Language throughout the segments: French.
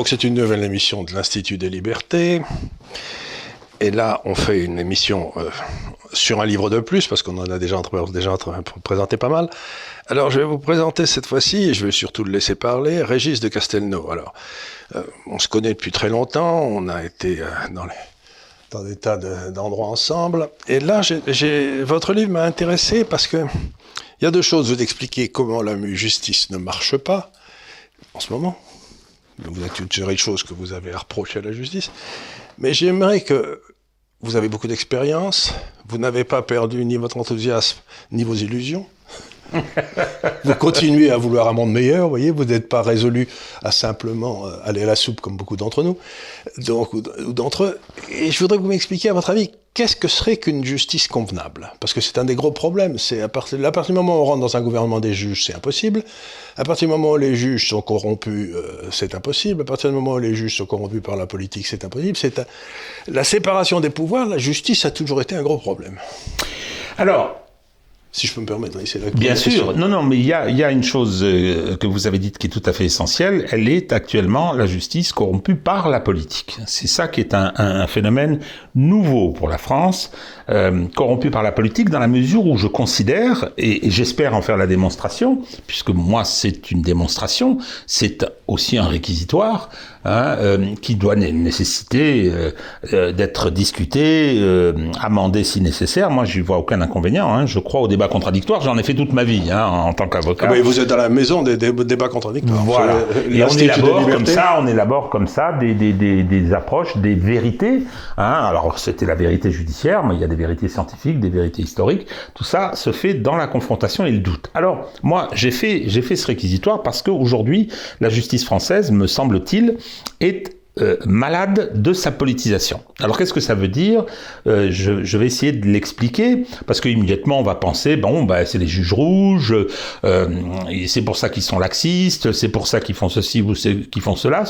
Donc c'est une nouvelle émission de l'Institut des libertés. Et là, on fait une émission euh, sur un livre de plus, parce qu'on en a déjà, déjà présenté pas mal. Alors, je vais vous présenter cette fois-ci, et je vais surtout le laisser parler, Régis de Castelnau. Alors, euh, on se connaît depuis très longtemps, on a été euh, dans des tas d'endroits ensemble. Et là, votre livre m'a intéressé parce que il y a deux choses. Vous expliquez comment la justice ne marche pas en ce moment. Vous êtes une série de choses que vous avez à reprocher à la justice. Mais j'aimerais que vous avez beaucoup d'expérience, vous n'avez pas perdu ni votre enthousiasme, ni vos illusions. vous continuez à vouloir un monde meilleur, vous voyez, vous n'êtes pas résolu à simplement euh, aller à la soupe comme beaucoup d'entre nous, donc, ou d'entre eux. Et je voudrais que vous m'expliquiez, à votre avis, qu'est-ce que serait qu'une justice convenable? Parce que c'est un des gros problèmes. C'est à partir, du moment où on rentre dans un gouvernement des juges, c'est impossible. À partir du moment où les juges sont corrompus, euh, c'est impossible. À partir du moment où les juges sont corrompus par la politique, c'est impossible. C'est la séparation des pouvoirs. La justice a toujours été un gros problème. Alors, si je peux me permettre, c'est la Bien sûr. Non, non, mais il y a, y a, une chose euh, que vous avez dite qui est tout à fait essentielle. Elle est actuellement la justice corrompue par la politique. C'est ça qui est un, un, phénomène nouveau pour la France, euh, corrompue par la politique dans la mesure où je considère, et, et j'espère en faire la démonstration, puisque moi c'est une démonstration, c'est aussi un réquisitoire, hein, euh, qui doit nécessiter euh, euh, d'être discuté, euh, amendé si nécessaire. Moi, je vois aucun inconvénient. Hein. Je crois au débat contradictoire. J'en ai fait toute ma vie hein, en tant qu'avocat. Ah vous êtes dans la maison des, débats contradictoires. Voilà. Et on élabore comme ça, on élabore comme ça des, des, approches, des vérités. Alors, c'était la vérité judiciaire, mais il y a des vérités scientifiques, des vérités historiques. Tout ça se fait dans la confrontation et le doute. Alors, moi, j'ai fait, j'ai fait ce réquisitoire parce qu'aujourd'hui, la justice française, me semble-t-il, est euh, malade de sa politisation. Alors qu'est-ce que ça veut dire? Euh, je, vais essayer de l'expliquer parce qu'immédiatement on va penser bon bah c'est les juges rouges, euh, c'est pour ça qu'ils sont laxistes, c'est pour ça qu'ils font ceci ou qu'ils font cela.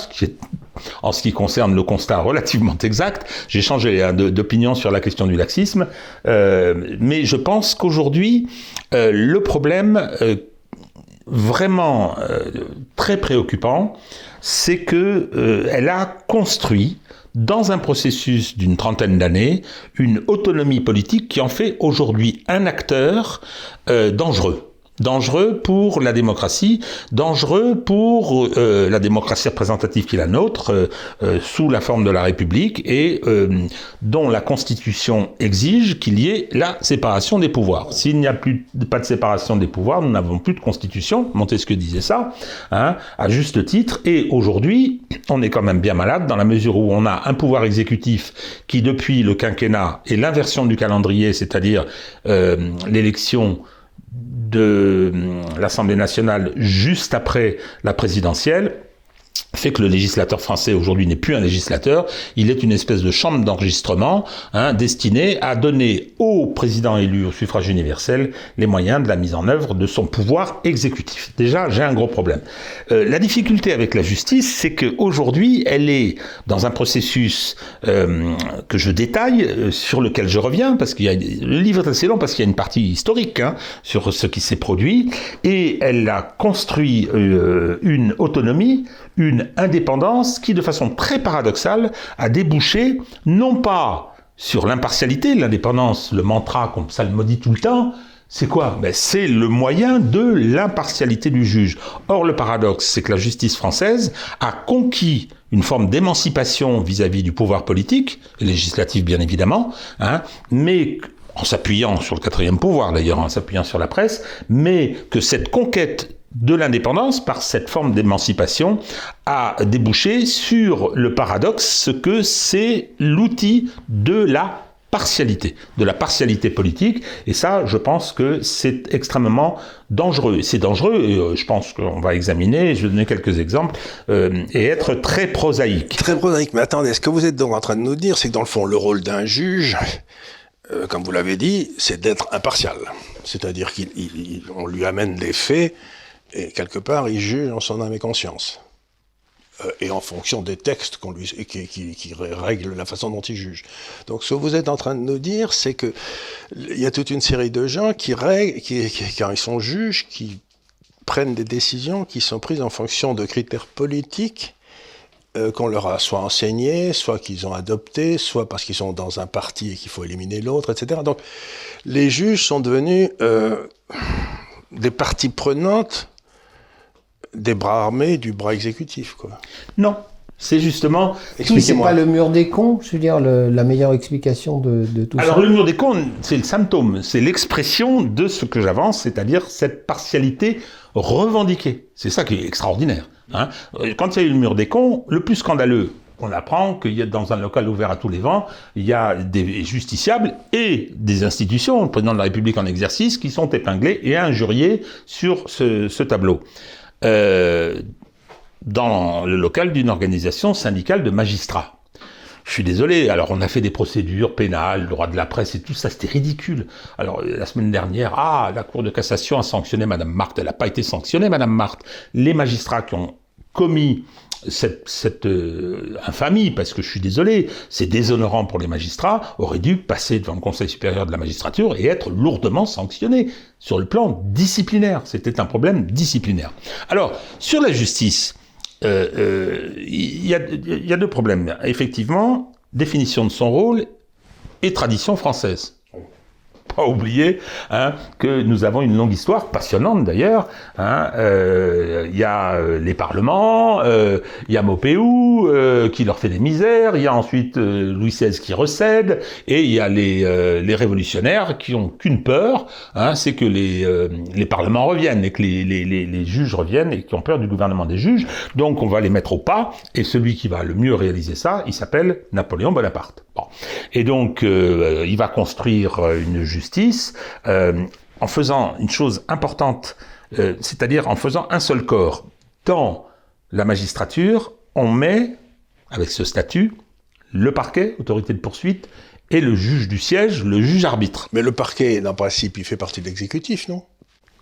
En ce qui concerne le constat relativement exact, j'ai changé hein, d'opinion sur la question du laxisme, euh, mais je pense qu'aujourd'hui le problème vraiment très préoccupant, c'est que euh, elle a construit dans un processus d'une trentaine d'années une autonomie politique qui en fait aujourd'hui un acteur euh, dangereux dangereux pour la démocratie, dangereux pour euh, la démocratie représentative qui est la nôtre, euh, euh, sous la forme de la République, et dont la Constitution exige qu'il y ait la séparation des pouvoirs. S'il n'y a plus pas de séparation des pouvoirs, nous n'avons plus de Constitution. Montesquieu disait ça, hein, à juste titre. Et aujourd'hui, on est quand même bien malade dans la mesure où on a un pouvoir exécutif qui, depuis le quinquennat, et l'inversion du calendrier, c'est-à-dire l'élection de l'Assemblée nationale juste après la présidentielle fait que le législateur français aujourd'hui n'est plus un législateur, il est une espèce de chambre d'enregistrement hein, destinée à donner au président élu au suffrage universel les moyens de la mise en œuvre de son pouvoir exécutif. Déjà, j'ai un gros problème. Euh, la difficulté avec la justice, c'est qu'aujourd'hui, elle est dans un processus euh, que je détaille, euh, sur lequel je reviens, parce qu'il y a le livre est assez long parce qu'il y a une partie historique hein, sur ce qui s'est produit, et elle a construit euh, une autonomie une indépendance qui, de façon très paradoxale, a débouché non pas sur l'impartialité, l'indépendance, le mantra comme ça le maudit tout le temps, c'est quoi? Ben, C'est le moyen de l'impartialité du juge. Or, le paradoxe, c'est que la justice française a conquis une forme d'émancipation vis-à-vis du pouvoir politique, et législatif bien évidemment, hein, mais en s'appuyant sur le quatrième pouvoir d'ailleurs, en s'appuyant sur la presse, mais que cette conquête de l'indépendance, par cette forme d'émancipation, a débouché sur le paradoxe que c'est l'outil de la partialité, de la partialité politique, et ça, je pense que c'est extrêmement dangereux. C'est dangereux, euh, je pense qu'on va examiner, je vais donner quelques exemples, euh, et être très prosaïque. Très prosaïque, mais attendez, ce que vous êtes donc en train de nous dire, c'est que dans le fond, le rôle d'un juge, euh, comme vous l'avez dit, c'est d'être impartial. C'est-à-dire qu'on lui amène des faits, et quelque part, il juge en son âme et conscience. Euh, et en fonction des textes qui, règlent la façon dont il juge. Donc ce que vous êtes en train de nous dire, c'est que il y a toute une série de gens qui règlent, qui, quand ils sont juges, qui prennent des décisions qui sont prises en fonction de critères politiques euh, qu'on leur a soit enseigné, soit qu'ils ont adopté, soit parce qu'ils sont dans un parti et qu'il faut éliminer l'autre, etc. Donc les juges sont devenus euh, des parties prenantes des bras armés du bras exécutif. Quoi. Non, c'est justement. C'est pas le mur des cons, je veux dire, la meilleure explication de, tout ça. Alors, le mur des cons, c'est le symptôme, c'est l'expression de ce que j'avance, c'est-à-dire cette partialité revendiquée. C'est ça qui est extraordinaire. Hein. Quand il y a eu le mur des cons, le plus scandaleux, on apprend qu'il y a dans un local ouvert à tous les vents, il y a des justiciables et des institutions, le président de la République en exercice, qui sont épinglés et injuriés sur ce, tableau. Euh, dans le local d'une organisation syndicale de magistrats. Je suis désolé, alors on a fait des procédures pénales, le droit de la presse et tout ça, c'était ridicule. Alors la semaine dernière, ah, la Cour de cassation a sanctionné Madame Marthe, elle n'a pas été sanctionnée Madame Marthe. Les magistrats qui ont commis cette, cette euh, infamie, parce que je suis désolé, c'est déshonorant pour les magistrats, auraient dû passer devant le Conseil supérieur de la magistrature et être lourdement sanctionnés sur le plan disciplinaire. C'était un problème disciplinaire. Alors, sur la justice, euh, euh, il y, a, y a deux problèmes. Effectivement, définition de son rôle et tradition française pas oublier hein, que nous avons une longue histoire, passionnante d'ailleurs. Hein, euh, il y a euh, les parlements, euh, il y a Maupeou qui leur fait des misères, il y a ensuite Louis XVI qui recède, et il y a les, les révolutionnaires qui ont qu'une peur, hein, c'est que les, les parlements reviennent et que les, les, les, juges reviennent et qui ont peur du gouvernement des juges. Donc on va les mettre au pas, et celui qui va le mieux réaliser ça, il s'appelle Napoléon Bonaparte. Bon. Et donc il va construire une justice justice euh, en faisant une chose importante, euh, c'est-à-dire en faisant un seul corps. Dans la magistrature, on met, avec ce statut, le parquet, autorité de poursuite, et le juge du siège, le juge arbitre. Mais le parquet, dans principe, il fait partie de l'exécutif, non?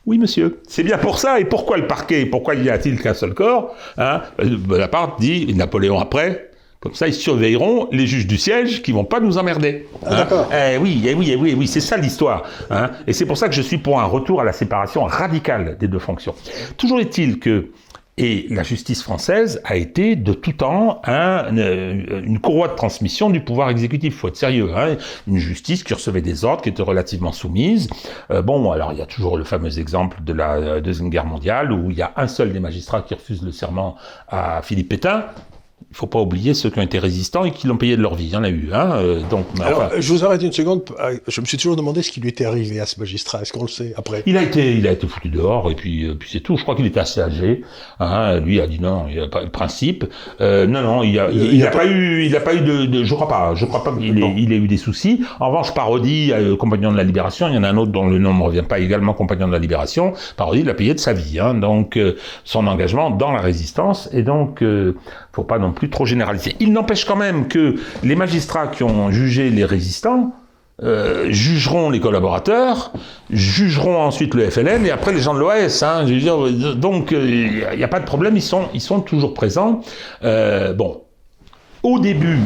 Oui, monsieur. C'est bien pour ça. Et pourquoi le parquet? Pourquoi y a-t-il qu'un seul corps? Hein? Bonaparte dit, Napoléon après, comme ça, ils surveilleront les juges du siège qui vont pas nous emmerder. Ah, d'accord. Eh oui, eh oui, eh oui, eh oui, c'est ça l'histoire. Hein. Et c'est pour ça que je suis pour un retour à la séparation radicale des deux fonctions. Toujours est-il que et la justice française a été de tout temps un, une, courroie de transmission du pouvoir exécutif. Il faut être sérieux. Hein une justice qui recevait des ordres, qui était relativement soumise. Euh, bon, alors il y a toujours le fameux exemple de la Deuxième Guerre mondiale où il y a un seul des magistrats qui refuse le serment à Philippe Pétain il faut pas oublier ceux qui ont été résistants et qui l'ont payé de leur vie. Il y en a eu. Hein, euh, donc, Alors, je vous arrête une seconde. Euh, je me suis toujours demandé ce qui lui était arrivé à ce magistrat. Est-ce qu'on le sait après? Il a été, il a été foutu dehors et puis, euh, puis c'est tout. Je crois qu'il était assez âgé. Hein, lui a dit non, il n'y a pas de principe. Euh, non, non, il a, il, a, pas, eu, il a pas eu de, de, je crois pas, je crois pas qu'il ait, il ait eu des soucis. En revanche, parodie, euh, compagnon de la libération. Il y en a un autre dont le nom ne revient pas également, compagnon de la libération. Parodie, il a payé de sa vie. Hein, donc son engagement dans la résistance et donc faut pas non plus trop généraliser. Il n'empêche quand même que les magistrats qui ont jugé les résistants euh, jugeront les collaborateurs, jugeront ensuite le FLN et après les gens de l'OS. Hein, donc il n'y a, pas de problème, ils sont, ils sont toujours présents. Euh, bon, au début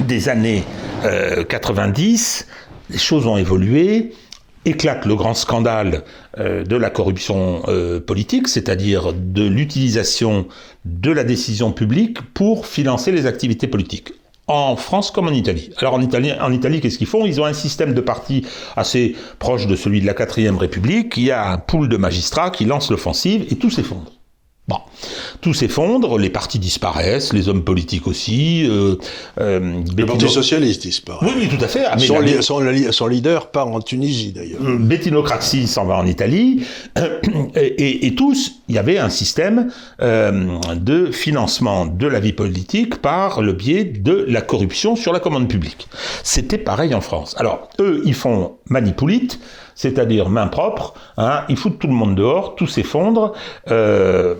des années 90, euh, les choses ont évolué éclate le grand scandale euh, de la corruption euh, politique, c'est-à-dire de l'utilisation de la décision publique pour financer les activités politiques en France comme en Italie. Alors en Italie, en Italie qu'est-ce qu'ils font? Ils ont un système de parti assez proche de celui de la quatrième République. Il y a un pool de magistrats qui lance l'offensive et tout s'effondre. Bon, tout s'effondre, les partis disparaissent, les hommes politiques aussi. Euh, euh, le Parti socialiste disparaît. Oui, oui, tout à fait. Ah, son, leader part en Tunisie d'ailleurs. Euh, Bettinocratie s'en va en Italie. Et, et, tous, il y avait un système euh, de financement de la vie politique par le biais de la corruption sur la commande publique. C'était pareil en France. Alors, eux, ils font manipulite, c'est-à-dire main propre, hein, ils foutent tout le monde dehors, tout s'effondre. Euh,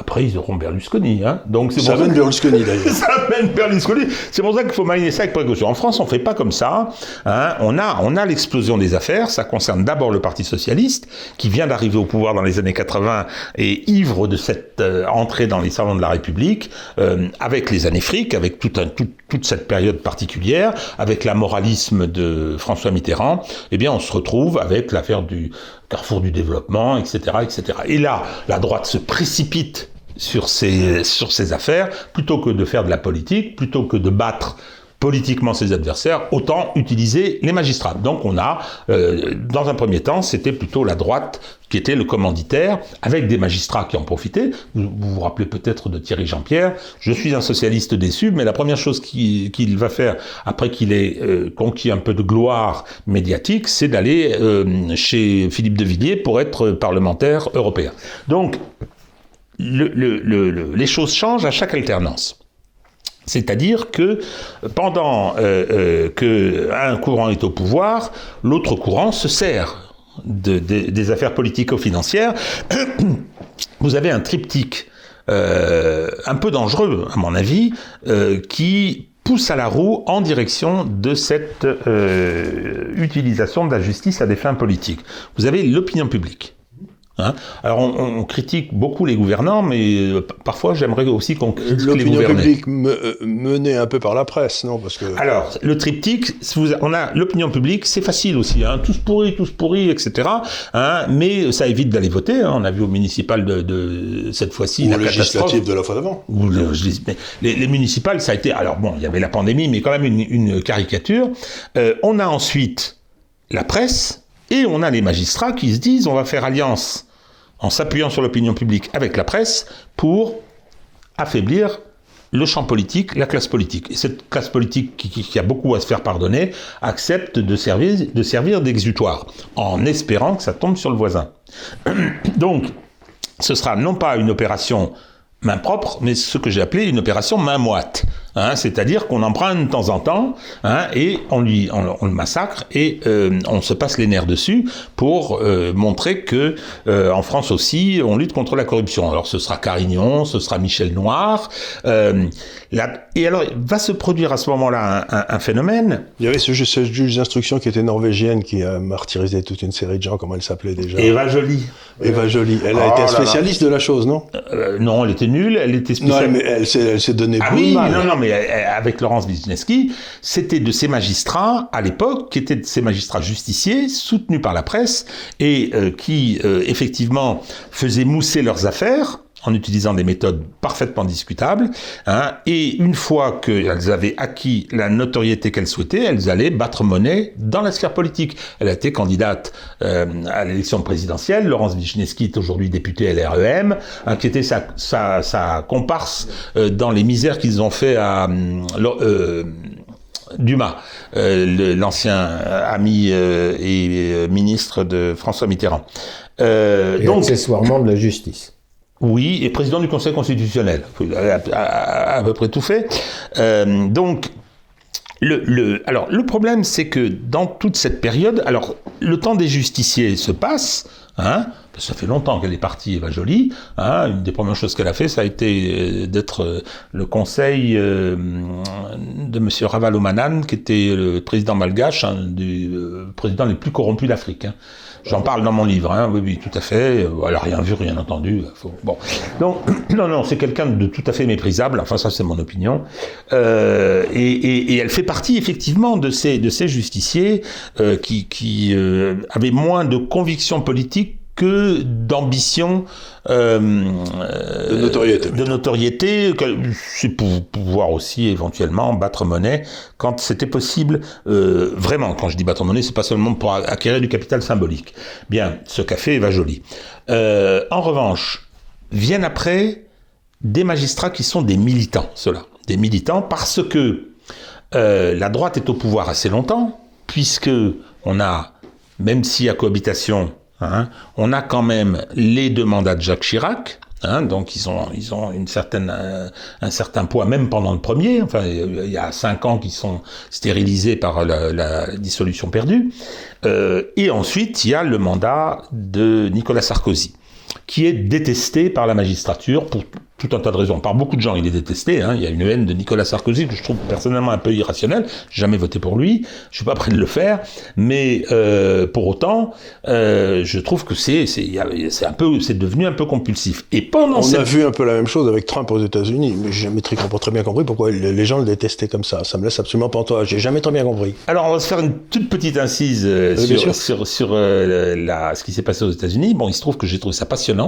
après, ils auront Berlusconi. Hein. Donc, ça mène Berlusconi d'ailleurs. ça mène Berlusconi. C'est pour ça qu'il faut manier ça avec précaution. En France, on fait pas comme ça. Hein. On a, on a l'explosion des affaires. Ça concerne d'abord le Parti socialiste, qui vient d'arriver au pouvoir dans les années 80 et ivre de cette euh, entrée dans les salons de la République, euh, avec les années fric, avec tout un, toute cette période particulière, avec la moralisme de François Mitterrand. Eh bien, on se retrouve avec l'affaire du carrefour du développement, etc., etc. Et là, la droite se précipite sur ces, sur ces affaires, plutôt que de faire de la politique, plutôt que de battre politiquement ses adversaires, autant utiliser les magistrats. Donc on a, euh, dans un premier temps, c'était plutôt la droite qui était le commanditaire, avec des magistrats qui en profitaient. Vous vous, rappelez peut-être de Thierry Jean-Pierre. Je suis un socialiste déçu, mais la première chose qu'il va faire après qu'il ait euh, conquis un peu de gloire médiatique, c'est d'aller euh, chez Philippe de Villiers pour être parlementaire européen. Donc, le, le, les choses changent à chaque alternance. C'est-à-dire que pendant euh, euh, qu'un courant est au pouvoir, l'autre courant se sert des affaires politico-financières. Vous avez un triptyque euh, un peu dangereux, à mon avis, qui pousse à la roue en direction de cette utilisation de la justice à des fins politiques. Vous avez l'opinion publique. Hein. Alors on, critique beaucoup les gouvernants, mais euh, parfois j'aimerais aussi qu'on critique les gouvernants. L'opinion publique euh, menée un peu par la presse, non Parce que... Alors le triptyque, on a l'opinion publique, c'est facile aussi, hein, tous pourris, tous pourris, etc. Hein, mais ça évite d'aller voter. Hein. On a vu au municipal de, cette fois-ci la législative de la fois d'avant. Les, les, municipales, ça a été. Alors bon, il y avait la pandémie, mais quand même une, caricature. Euh, on a ensuite la presse. Et on a les magistrats qui se disent on va faire alliance en s'appuyant sur l'opinion publique avec la presse pour affaiblir le champ politique, la classe politique. Et cette classe politique qui, a beaucoup à se faire pardonner accepte de servir, de servir d'exutoire, en espérant que ça tombe sur le voisin. Donc, ce sera non pas une opération main propre, mais ce que j'ai appelé une opération main moite. Hein, c'est-à-dire qu'on emprunte de temps en temps hein, et on, lui, on, le massacre et euh, on se passe les nerfs dessus pour euh, montrer que euh, en France aussi on lutte contre la corruption. Alors ce sera Carignon, ce sera Michel Noir. et alors va se produire à ce moment-là un, phénomène. Il y avait ce, juge d'instruction qui était norvégienne qui a martyrisé toute une série de gens. Comment elle s'appelait déjà? Eva Jolie. Eva Jolie. Elle a oh été spécialiste de la chose, non? Non, elle était nulle. Elle était. Non, mais elle s'est donnée ah, oui, Non, non, mais euh, avec Laurence Wisniewski, c'était de ces magistrats, à l'époque, qui étaient de ces magistrats justiciers, soutenus par la presse, et euh, qui, euh, effectivement, faisaient mousser leurs affaires, en utilisant des méthodes parfaitement discutables. Hein, et une fois qu'elles avaient acquis la notoriété qu'elles souhaitaient, elles allaient battre monnaie dans la sphère politique. Elle a été candidate euh, à l'élection présidentielle. Laurence Wisniewski est aujourd'hui députée LREM, hein, qui était sa, sa, sa comparse euh, dans les misères qu'ils ont fait à... Euh, Dumas, euh, l'ancien ami et ministre de François Mitterrand. et donc, accessoirement de la justice. Oui, et président du Conseil constitutionnel. À, à, peu près tout fait. Euh, donc, le, alors, le problème, c'est que dans toute cette période, alors, le temps des justiciers se passe, hein, ça fait longtemps qu'elle est partie, Eva Jolie. Hein, une des premières choses qu'elle a fait, ça a été euh, d'être euh, le conseil de M. Ravalomanan, qui était le président malgache, un des présidents les plus corrompus d'Afrique. Hein. J'en parle dans mon livre, hein, oui, oui, tout à fait. Elle n'a rien vu, rien entendu. Bon, donc, non, non, c'est quelqu'un de tout à fait méprisable. Enfin, ça, c'est mon opinion. Euh, et, et, et, elle fait partie effectivement de ces de ces justiciers euh, qui, qui euh, avaient moins de convictions politiques que d'ambition euh, de notoriété. De notoriété, c'est pour pouvoir aussi éventuellement battre monnaie quand c'était possible. Euh, vraiment, quand je dis battre monnaie, c'est pas seulement pour acquérir du capital symbolique. Bien, ce café va joli. Euh, en revanche, viennent après des magistrats qui sont des militants, ceux-là. Des militants parce que euh, la droite est au pouvoir assez longtemps, puisque on a, même si à cohabitation, Hein. On a quand même les deux mandats de Jacques Chirac, hein, donc ils ont ils ont une certaine euh, un certain poids même pendant le premier. Enfin, il y a cinq ans qui sont stérilisés par la, dissolution perdue. Euh, et ensuite, il y a le mandat de Nicolas Sarkozy, qui est détesté par la magistrature pour tout un tas de raisons. Par beaucoup de gens, il est détesté. Hein. Il y a une haine de Nicolas Sarkozy que je trouve personnellement un peu irrationnelle. Jamais voté pour lui. Je suis pas prêt de le faire. Mais euh, pour autant, euh, je trouve que c'est c'est un peu c'est devenu un peu compulsif. Et pendant on a vu un peu la même chose avec Trump aux États-Unis. Mais j'ai jamais très, bien compris pourquoi les gens le détestaient comme ça. Ça me laisse absolument pas toi. J'ai jamais très bien compris. Alors on va se faire une toute petite incise euh, sur, sur, sur, euh, la, ce qui s'est passé aux États-Unis. Bon, il se trouve que j'ai trouvé ça passionnant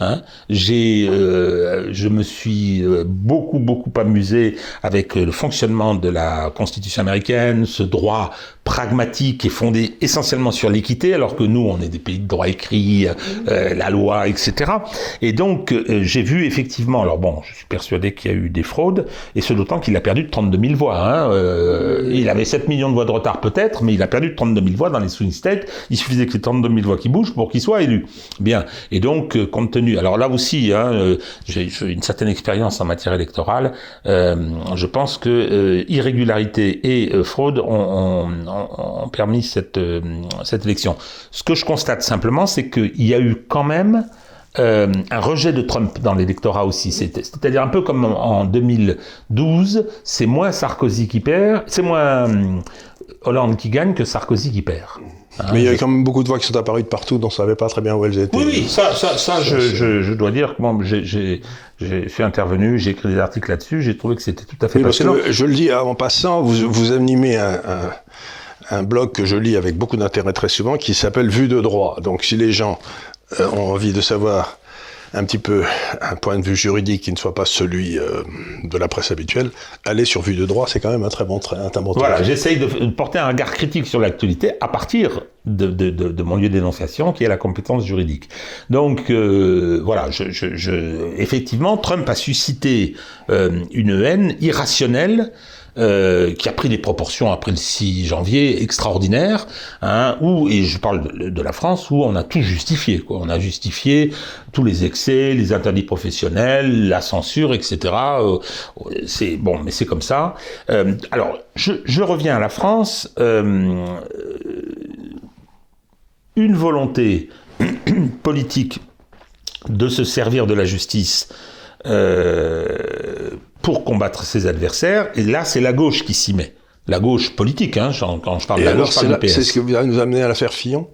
Hein. J'ai, euh, je me suis euh, beaucoup beaucoup amusé avec le fonctionnement de la Constitution américaine, ce droit pragmatique et fondé essentiellement sur l'équité, alors que nous, on est des pays de droit écrit, euh, la loi, etc. Et donc, euh, j'ai vu effectivement, alors bon, je suis persuadé qu'il y a eu des fraudes, et ce d'autant qu'il a perdu 32 000 voix. Hein, euh, il avait 7 millions de voix de retard peut-être, mais il a perdu 32 000 voix dans les swing states. Il suffisait que ces 32 000 voix qui bougent pour qu'il soit élu. Bien. Et donc, compte tenu, alors là aussi, hein, j'ai une certaine expérience en matière électorale. je pense que irrégularité et fraude ont, permis cette, euh, élection. Ce que je constate simplement, c'est qu'il y a eu quand même euh, un rejet de Trump dans l'électorat aussi. C'est-à-dire un peu comme en 2012, c'est moins Sarkozy qui perd, c'est moins euh, Hollande qui gagne que Sarkozy qui perd. Hein, Mais il y a quand même beaucoup de voix qui sont apparues de partout, donc on ne savait pas très bien où elles étaient. Oui, oui, ça, ça, ça, je, je, je, dois dire que bon, j'ai fait intervenu, j'ai écrit des articles là-dessus, j'ai trouvé que c'était tout à fait oui, je le dis en passant, vous, vous animez un, un un blog que je lis avec beaucoup d'intérêt très souvent qui s'appelle Vue de droit. Donc si les gens euh, ont envie de savoir un petit peu un point de vue juridique qui ne soit pas celui euh, de la presse habituelle, aller sur Vue de droit, c'est quand même un très bon, un bon Voilà, j'essaye de porter un regard critique sur l'actualité à partir de, de, de, de, mon lieu d'énonciation, qui est la compétence juridique. Donc euh, voilà, je, je, je, effectivement, Trump a suscité une haine irrationnelle euh, qui a pris des proportions après le 6 janvier extraordinaires, hein, où, et je parle de, la France, où on a tout justifié. Quoi. On a justifié tous les excès, les interdits professionnels, la censure, etc. Euh, c'est bon, mais c'est comme ça. Euh, alors, je, je, reviens à la France. Une volonté politique de se servir de la justice euh, pour combattre ses adversaires. Et là, c'est la gauche qui s'y met. La gauche politique, hein, quand je parle de la gauche, C'est ce qui va nous amener à l'affaire Fillon?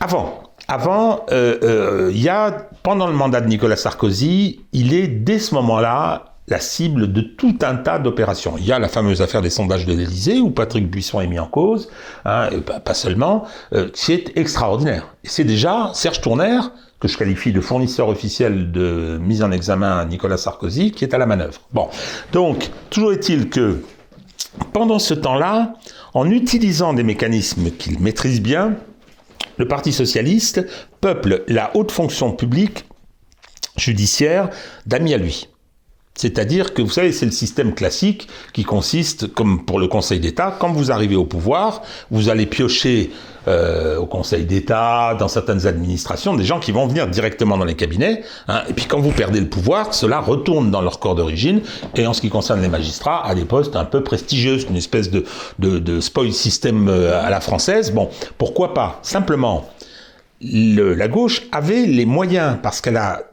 Avant. Avant, euh, euh, il y a, pendant le mandat de Nicolas Sarkozy, il est dès ce moment-là la cible de tout un tas d'opérations. Il y a la fameuse affaire des sondages de l'Élysée où Patrick Buisson est mis en cause, hein, et pas, seulement, euh, c'est extraordinaire. Et c'est déjà Serge Tournaire, que je qualifie de fournisseur officiel de mise en examen à Nicolas Sarkozy, qui est à la manœuvre. Bon, donc, toujours est-il que pendant ce temps-là, en utilisant des mécanismes qu'il maîtrise bien, le Parti socialiste peuple la haute fonction publique judiciaire d'amis à lui. C'est-à-dire que vous savez, c'est le système classique qui consiste, comme pour le Conseil d'État, quand vous arrivez au pouvoir, vous allez piocher euh, au Conseil d'État, dans certaines administrations, des gens qui vont venir directement dans les cabinets. Hein, et puis quand vous perdez le pouvoir, cela retourne dans leur corps d'origine. Et en ce qui concerne les magistrats, à des postes un peu prestigieux, une espèce de, de, de spoil system euh, à la française. Bon, pourquoi pas? Simplement, le, la gauche avait les moyens, parce qu'elle a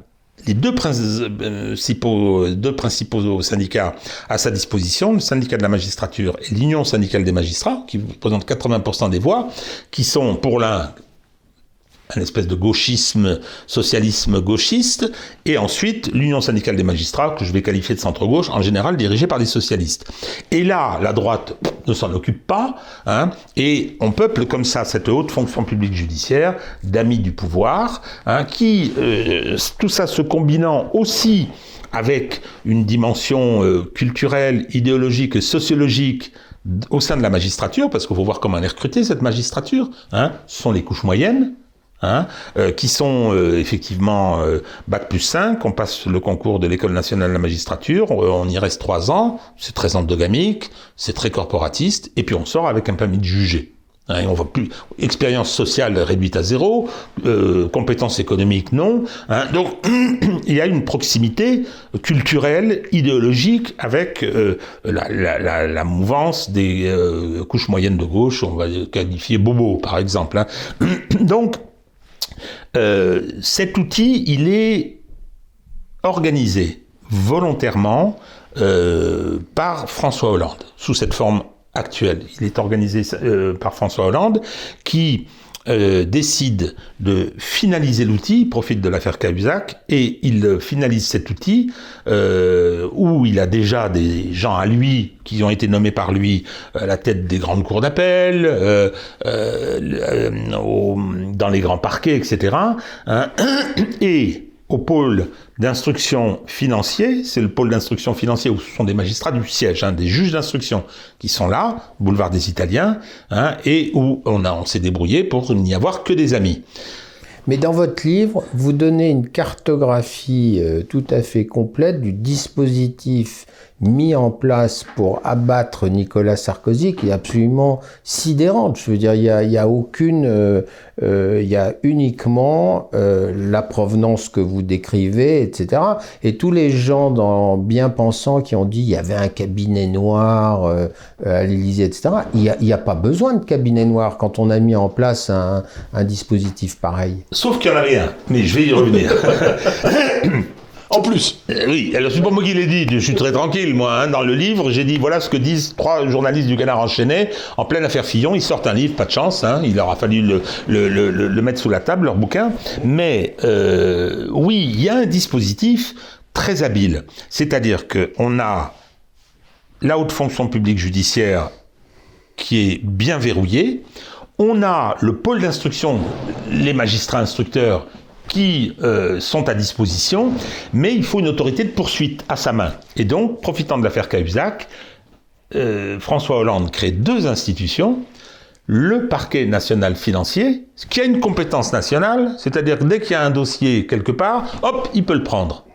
les deux principaux, deux principaux syndicats à sa disposition, le syndicat de la magistrature et l'Union syndicale des magistrats, qui représentent 80% des voix, qui sont pour l'un un espèce de gauchisme, socialisme gauchiste, et ensuite l'Union syndicale des magistrats, que je vais qualifier de centre-gauche, en général dirigée par des socialistes. Et là, la droite ne s'en occupe pas, hein, et on peuple comme ça cette haute fonction publique judiciaire d'amis du pouvoir, hein, qui, euh, tout ça se combinant aussi avec une dimension euh, culturelle, idéologique et sociologique au sein de la magistrature, parce qu'il faut voir comment elle est recrutée, cette magistrature. Hein, ce sont les couches moyennes, Hein, euh, qui sont euh, effectivement euh, bac plus 5, on passe le concours de l'école nationale de la magistrature, on, y reste trois ans, c'est très endogamique, c'est très corporatiste, et puis on sort avec un permis de juger. Hein, on voit plus expérience sociale réduite à zéro, compétences économiques non. Hein, donc il y a une proximité culturelle, idéologique avec la, la, la, mouvance des couches moyennes de gauche, on va qualifier Bobo par exemple. Hein. donc euh, cet outil, il est organisé volontairement euh, par François Hollande, sous cette forme actuelle. Il est organisé euh, par François Hollande, qui euh, décide de finaliser l'outil, profite de l'affaire Cahuzac, et il finalise cet outil euh, où il a déjà des gens à lui qui ont été nommés par lui à la tête des grandes cours d'appel, euh, dans les grands parquets, etc. Hein, et au pôle d'instruction financier, c'est le pôle d'instruction financier où ce sont des magistrats du siège, hein, des juges d'instruction qui sont là, boulevard des Italiens, hein, et où on, a, on s'est débrouillé pour n'y avoir que des amis. Mais dans votre livre, vous donnez une cartographie euh, tout à fait complète du dispositif mis en place pour abattre Nicolas Sarkozy qui est absolument sidérante. Je veux dire, il n'y a, y a, aucune... Euh, euh, il y a uniquement euh, la provenance que vous décrivez, etc. Et tous les gens dans, bien pensants qui ont dit il y avait un cabinet noir à l'Élysée, etc. Il n'y a, a, pas besoin de cabinet noir quand on a mis en place un, un dispositif pareil. Sauf qu'il y en avait un, mais je vais y revenir. En plus. Euh, oui, alors c'est pas moi qui l'ai dit, je suis très tranquille, moi. Hein. Dans le livre, j'ai dit voilà ce que disent trois journalistes du Canard enchaîné en pleine affaire Fillon. Ils sortent un livre, pas de chance, hein. il leur a fallu le, mettre sous la table, leur bouquin. Mais euh, oui, il y a un dispositif très habile. C'est-à-dire qu'on a la haute fonction publique judiciaire qui est bien verrouillée. On a le pôle d'instruction, les magistrats instructeurs qui euh, sont à disposition, mais il faut une autorité de poursuite à sa main. Et donc, profitant de l'affaire Cahuzac, euh, François Hollande crée deux institutions. Le parquet national financier, qui a une compétence nationale, c'est-à-dire que dès qu'il y a un dossier quelque part, hop, il peut le prendre.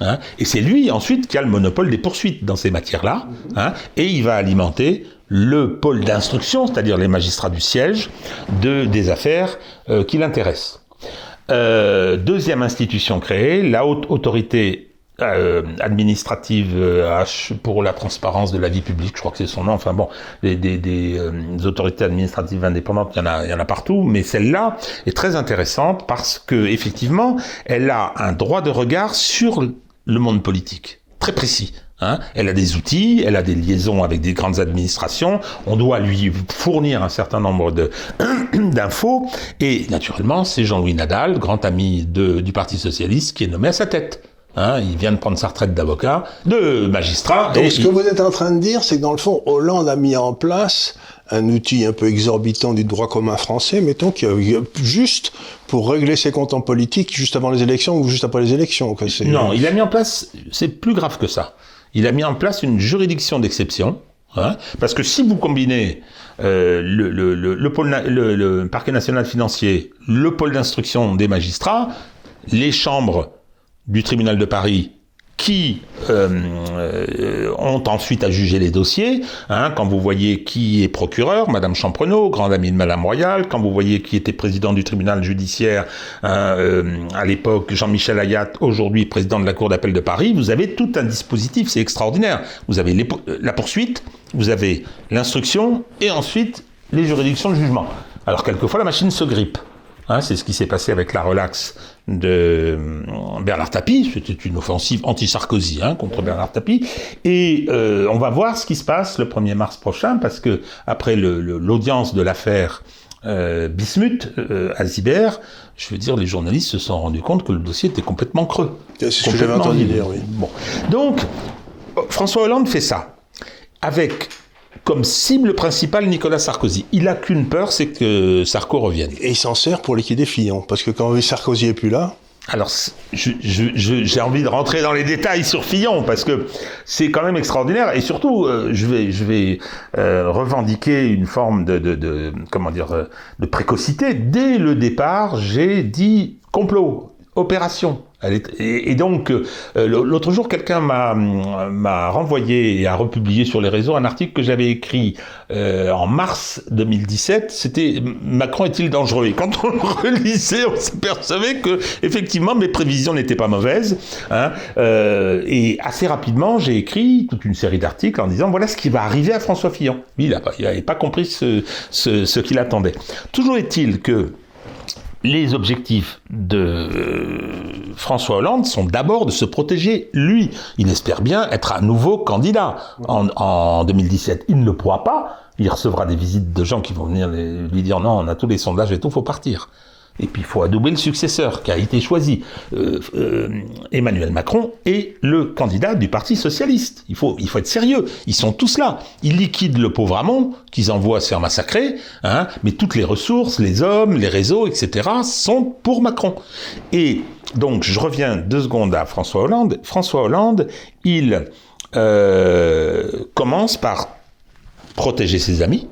Hein. et c'est lui ensuite qui a le monopole des poursuites dans ces matières-là, hein, et il va alimenter le pôle d'instruction, c'est-à-dire les magistrats du siège, de, des affaires euh, qui l'intéressent. Euh, deuxième institution créée, la haute autorité euh, administrative euh, pour la transparence de la vie publique, je crois que c'est son nom. Enfin bon, des autorités administratives indépendantes, il y en a, il y en a partout, mais celle-là est très intéressante parce que effectivement, elle a un droit de regard sur le monde politique très précis. Hein. elle a des outils, elle a des liaisons avec des grandes administrations. On doit lui fournir un certain nombre de d'infos. Et naturellement, c'est Jean-Louis Nadal, grand ami de, du Parti socialiste, qui est nommé à sa tête. Hein, il vient de prendre sa retraite d'avocat, de magistrat. Donc, ce que vous êtes en train de dire, c'est que dans le fond, Hollande a mis en place un outil un peu exorbitant du droit commun français, mettons, qui juste pour régler ses comptes en politique juste avant les élections ou juste après les élections. Non, il a mis en place, c'est plus grave que ça il a mis en place une juridiction d'exception. Hein, parce que si vous combinez euh, le, parquet national financier, le pôle d'instruction des magistrats, les chambres du tribunal de Paris qui euh, euh, ont ensuite à juger les dossiers. Hein, quand vous voyez qui est procureur, Madame Champrenault, grande amie de Madame Royal, quand vous voyez qui était président du tribunal judiciaire hein, euh, à l'époque, Jean-Michel Ayat, aujourd'hui président de la Cour d'appel de Paris, vous avez tout un dispositif, c'est extraordinaire. Vous avez la poursuite, vous avez l'instruction et ensuite les juridictions de jugement. Alors quelquefois la machine se grippe. Hein, c'est ce qui s'est passé avec la relaxe de euh, Bernard Tapie. C'était une offensive anti-Sarkozy hein, contre Bernard Tapie. Et euh, on va voir ce qui se passe le 1er mars prochain, parce que après l'audience de l'affaire euh, Bismuth euh, à Zibert, je veux dire, les journalistes se sont rendus compte que le dossier était complètement creux. C'est ce que j'avais entendu dire, oui. Bon. Donc, François Hollande fait ça. Avec comme cible principale Nicolas Sarkozy. Il a qu'une peur, c'est que Sarko revienne. Et il s'en sert pour liquider Fillon, parce que quand Sarkozy est plus là. Alors, j'ai envie de rentrer dans les détails sur Fillon parce que c'est quand même extraordinaire et surtout, euh, je vais, je vais euh, revendiquer une forme de, de, de comment dire, euh, de précocité. Dès le départ, j'ai dit complot, opération. Et, donc, euh, l'autre jour, quelqu'un m'a renvoyé et a republié sur les réseaux un article que j'avais écrit euh, en mars 2017. C'était Macron est-il dangereux? Et quand on le relisait, on s'apercevait que effectivement mes prévisions n'étaient pas mauvaises. Hein, euh, et assez rapidement, j'ai écrit toute une série d'articles en disant voilà ce qui va arriver à François Fillon. il n'avait pas compris ce, ce, ce qu'il attendait. Toujours est-il que les objectifs de euh, François Hollande sont d'abord de se protéger lui. Il espère bien être à nouveau candidat en, en 2017. Il ne le pourra pas. Il recevra des visites de gens qui vont venir lui dire non, on a tous les sondages et tout, faut partir. Et puis il faut adouber le successeur qui a été choisi. Euh, euh, Emmanuel Macron est le candidat du Parti socialiste. Il faut, être sérieux. Ils sont tous là. Ils liquident le pauvre Hamon qu'ils envoient se faire massacrer. Hein, mais toutes les ressources, les hommes, les réseaux, etc. sont pour Macron. Et donc je reviens deux secondes à François Hollande. François Hollande, il euh, commence par protéger ses amis.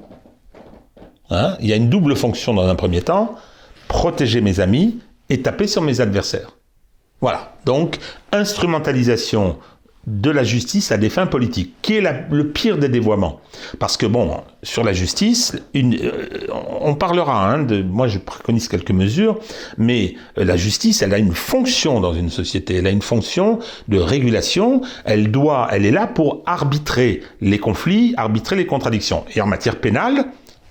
Hein, il y a une double fonction dans un premier temps protéger mes amis et taper sur mes adversaires. Voilà. Donc, instrumentalisation de la justice à des fins politiques, qui est le pire des dévoiements. Parce que bon, sur la justice, euh, on parlera, hein, de, moi je préconise quelques mesures, mais euh, la justice, elle a une fonction dans une société, elle a une fonction de régulation, elle doit, elle est là pour arbitrer les conflits, arbitrer les contradictions. Et en matière pénale,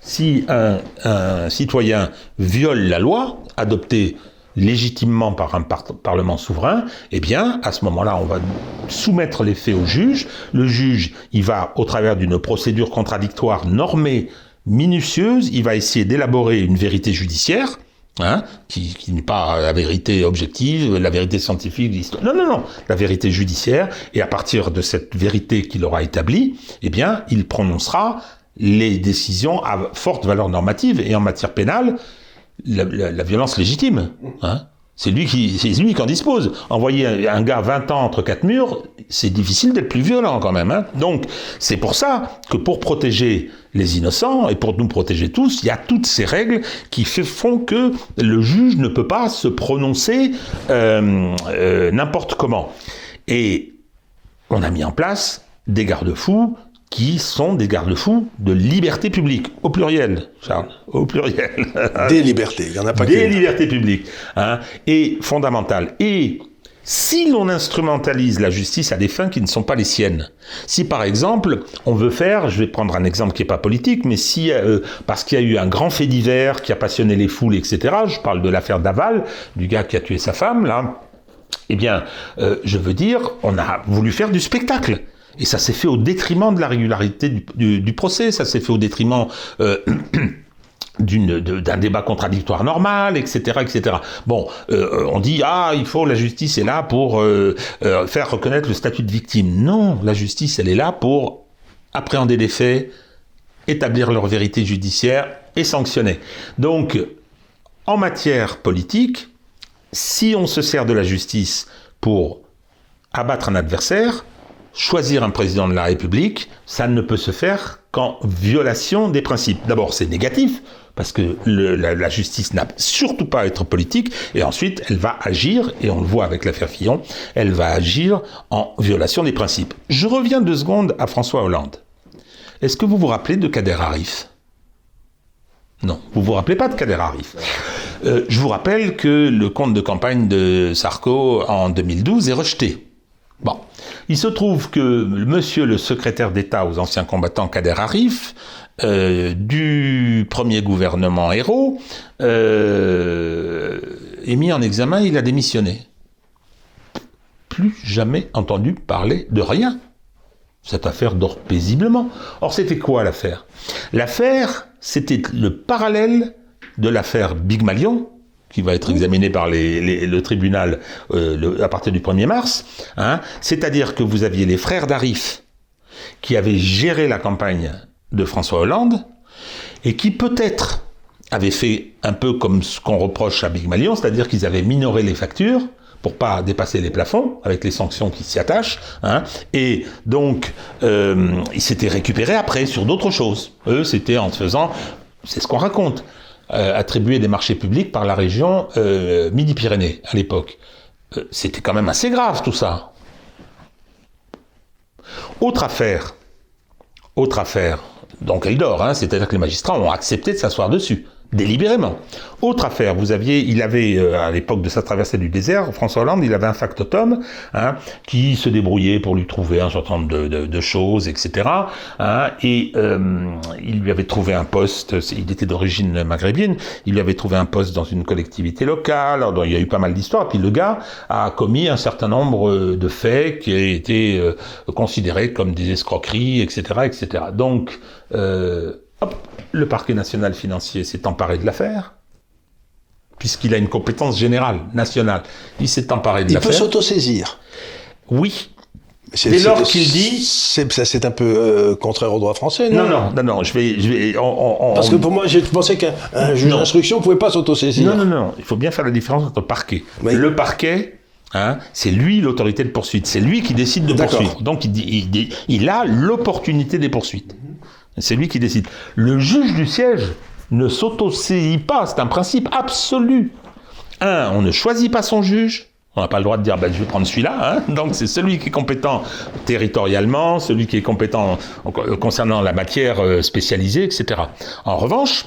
si un, citoyen viole la loi adoptée légitimement par un parlement souverain, eh bien, à ce moment-là, on va soumettre les faits au juge. Le juge, il va, au travers d'une procédure contradictoire normée, minutieuse, il va essayer d'élaborer une vérité judiciaire, hein, qui, qui n'est pas la vérité objective, la vérité scientifique, l'histoire. Non, non, non, la vérité judiciaire. Et à partir de cette vérité qu'il aura établie, eh bien, il prononcera les décisions à forte valeur normative et en matière pénale, la, violence légitime. Hein c'est lui qui, c'est lui qui en dispose. Envoyer un, gars 20 ans entre quatre murs, c'est difficile d'être plus violent quand même. Hein Donc, c'est pour ça que pour protéger les innocents et pour nous protéger tous, il y a toutes ces règles qui font que le juge ne peut pas se prononcer euh, euh, n'importe comment. Et on a mis en place des garde-fous qui sont des garde-fous de liberté publique, au pluriel, Charles, au pluriel. Des libertés, il n'y en a pas Des libertés publiques, hein, et fondamentales. Et si l'on instrumentalise la justice à des fins qui ne sont pas les siennes, si par exemple on veut faire, je vais prendre un exemple qui n'est pas politique, mais si euh, parce qu'il y a eu un grand fait divers qui a passionné les foules, etc. Je parle de l'affaire Daval, du gars qui a tué sa femme, là. Eh bien, euh, je veux dire, on a voulu faire du spectacle. Et ça s'est fait au détriment de la régularité du, procès, ça s'est fait au détriment... Euh, d'un débat contradictoire normal, etc., etc. Bon, euh, on dit ah il faut la justice est là pour euh, faire reconnaître le statut de victime. Non, la justice elle est là pour appréhender les faits, établir leur vérité judiciaire et sanctionner. Donc, en matière politique, si on se sert de la justice pour abattre un adversaire, choisir un président de la République, ça ne peut se faire qu'en violation des principes. D'abord, c'est négatif, parce que la, justice n'a surtout pas à être politique, et ensuite, elle va agir, et on le voit avec l'affaire Fillon, elle va agir en violation des principes. Je reviens deux secondes à François Hollande. Est-ce que vous vous rappelez de Kader Arif? Non, vous vous rappelez pas de Kader Arif. Euh, je vous rappelle que le compte de campagne de Sarko en 2012 est rejeté. Bon, il se trouve que monsieur le secrétaire d'État aux anciens combattants Kader Arif, euh, du premier gouvernement héros, euh, est mis en examen, il a démissionné. Plus jamais entendu parler de rien. Cette affaire dort paisiblement. Or, c'était quoi l'affaire? L'affaire, c'était le parallèle de l'affaire Big Malion, qui va être examiné par le tribunal euh, à partir du 1er mars. Hein. C'est-à-dire que vous aviez les frères d'Arif qui avaient géré la campagne de François Hollande et qui peut-être avaient fait un peu comme ce qu'on reproche à Big Malion, c'est-à-dire qu'ils avaient minoré les factures pour pas dépasser les plafonds avec les sanctions qui s'y attachent, hein, et donc euh, ils s'étaient récupérés après sur d'autres choses. Eux, c'était en faisant, c'est ce qu'on raconte, euh, attribuer des marchés publics par la région euh, Midi-Pyrénées à l'époque. Euh, c'était quand même assez grave tout ça. Autre affaire, autre affaire, donc elle dort, hein, c'est-à-dire que les magistrats ont accepté de s'asseoir dessus. Délibérément. Autre affaire, vous aviez, il avait euh, à l'époque de sa traversée du désert, François Hollande, il avait un factotum hein, qui se débrouillait pour lui trouver un certain nombre de, choses, etc. Hein, et euh, il lui avait trouvé un poste. Il était d'origine maghrébine. Il lui avait trouvé un poste dans une collectivité locale. Alors, il y a eu pas mal d'histoires. Puis le gars a commis un certain nombre euh, de faits qui été euh, considérés comme des escroqueries, etc., etc. Donc hop, le parquet national financier s'est emparé de l'affaire puisqu'il a une compétence générale, nationale. Il s'est emparé de l'affaire. Il peut s'autosaisir. Oui. Dès lors qu'il dit, c'est un peu euh, contraire au droit français, non Non, non, non, je vais, je vais. Parce que pour moi, j'ai pensé qu'un juge d'instruction pouvait pas s'autosaisir. Non, non, non. Il faut bien faire la différence entre parquet. Le parquet, Hein, c'est lui l'autorité de poursuite, c'est lui qui décide de poursuivre. Donc il, il, il a l'opportunité des poursuites. C'est lui qui décide. Le juge du siège, ne s'autosaisit pas. C'est un principe absolu. Un, on ne choisit pas son juge. On n'a pas le droit de dire, ben, je vais prendre celui-là. Hein. Donc c'est celui qui est compétent territorialement, celui qui est compétent concernant la matière euh, spécialisée, etc. En revanche,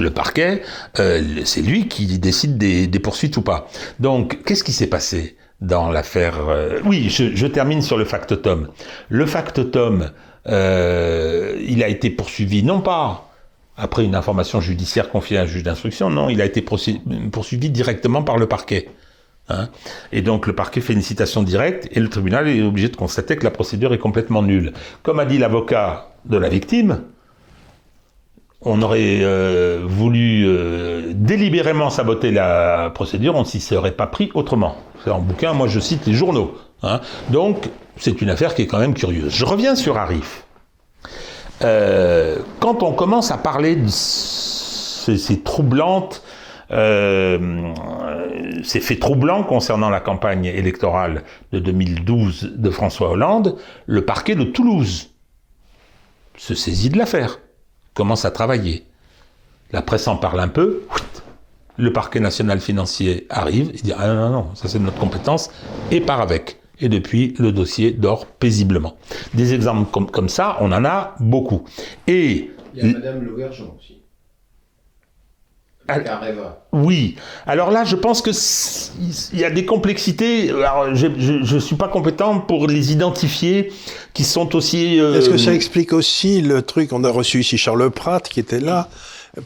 le parquet, euh, c'est lui qui décide des, poursuites ou pas. Donc, qu'est-ce qui s'est passé dans l'affaire euh, Oui, je, je, termine sur le factotum. Le factotum, il a été poursuivi non pas après une information judiciaire confiée à un juge d'instruction. Non, il a été poursuivi directement par le parquet. Hein. et donc le parquet fait une citation directe et le tribunal est obligé de constater que la procédure est complètement nulle. Comme a dit l'avocat de la victime, on aurait euh, voulu euh, délibérément saboter la procédure, on ne s'y serait pas pris autrement. C'est en bouquin, moi je cite les journaux. Hein. Donc c'est une affaire qui est quand même curieuse. Je reviens sur Arif. Euh, quand on commence à parler de ces, troublantes, ces faits troublants concernant la campagne électorale de 2012 de François Hollande, le parquet de Toulouse se saisit de l'affaire, commence à travailler. La presse en parle un peu, le parquet national financier arrive, il dit ah non, non, non, ça c'est notre compétence, et part avec et depuis, le dossier dort paisiblement. Des exemples comme, comme ça, on en a beaucoup. Et... Il y a Madame Louvergeon aussi. Oui. Alors là, je pense que il y a des complexités. Alors, je ne suis pas compétent pour les identifier, qui sont aussi. Euh, Est-ce que ça explique aussi le truc On a reçu ici Charles Pratt qui était là.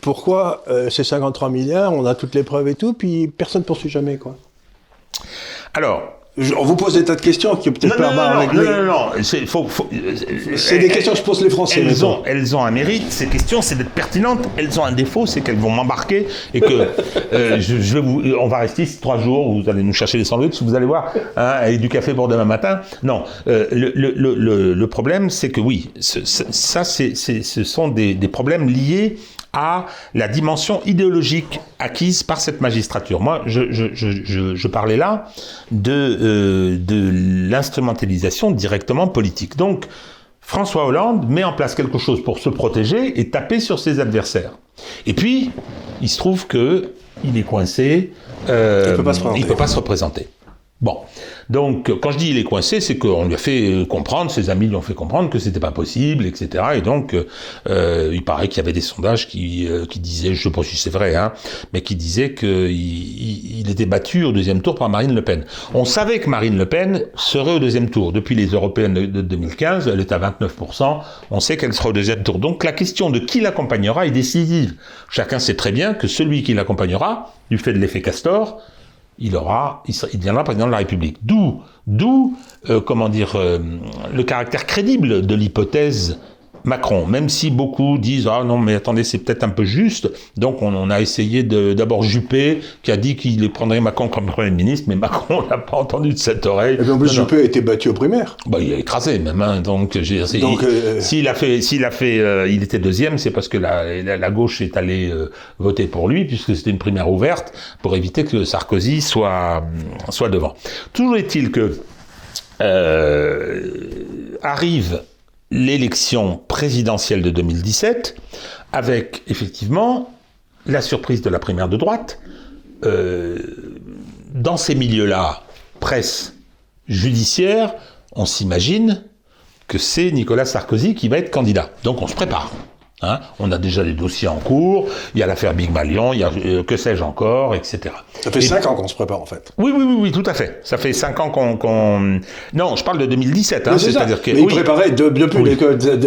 Pourquoi euh, ces 53 milliards On a toutes les preuves et tout, puis personne ne poursuit jamais quoi? Alors, on vous pose des tas de questions qui peut-être pas non, non, non, non, non, c'est des questions que je pose les Français. Elles ont, elles ont un mérite. Ces questions, c'est d'être pertinentes. Elles ont un défaut, c'est qu'elles vont m'embarquer et que euh, je, vais vous, on va rester ici trois jours. Vous allez nous chercher des sandwichs, vous allez voir, hein, et du café pour demain matin. Non, euh, le, le, le, le, problème, c'est que oui, ça, c'est, ce sont des, des problèmes liés à la dimension idéologique acquise par cette magistrature. Moi, je, je, je, je parlais là de, euh, de l'instrumentalisation directement politique. Donc, François Hollande met en place quelque chose pour se protéger et taper sur ses adversaires. Et puis, il se trouve que il est coincé, euh, il peut pas se représenter. Bon, donc quand je dis il est coincé, c'est qu'on lui a fait comprendre, ses amis lui ont fait comprendre que c'était pas possible, etc. Et donc euh, il paraît qu'il y avait des sondages qui, euh, disaient, je sais pas si c'est vrai, hein, mais qui disaient qu'il il, était battu au deuxième tour par Marine Le Pen. On savait que Marine Le Pen serait au deuxième tour. Depuis les européennes de 2015, elle est à 29%. On sait qu'elle sera au deuxième tour. Donc la question de qui l'accompagnera est décisive. Chacun sait très bien que celui qui l'accompagnera, du fait de l'effet Castor, il aura, il, deviendra président de la République. D'où, d'où, euh, comment dire, euh, le caractère crédible de l'hypothèse Macron, même si beaucoup disent ah non mais attendez c'est peut-être un peu juste, donc on, a essayé d'abord Juppé qui a dit qu'il prendrait Macron comme premier ministre, mais Macron n'a pas entendu de cette oreille. Et en plus Juppé a été battu aux primaires. Bah il a écrasé même, hein, donc euh, s'il a fait, s'il a fait, euh, il était deuxième, c'est parce que la, la, gauche est allée euh, voter pour lui puisque c'était une primaire ouverte pour éviter que Sarkozy soit soit devant. Toujours est-il que arrive l'élection présidentielle de 2017, avec effectivement la surprise de la primaire de droite. Euh, dans ces milieux-là, presse judiciaire, on s'imagine que c'est Nicolas Sarkozy qui va être candidat. Donc on se prépare. Hein on a déjà des dossiers en cours, il y a l'affaire Big Malion, il y a euh, que sais-je encore, etc. Ça fait cinq ans qu'on se prépare en fait. Oui, oui, oui, oui, tout à fait. Ça fait cinq ans qu'on... Non, je parle de 2017. Hein, c'est-à-dire que... Mais il préparait depuis,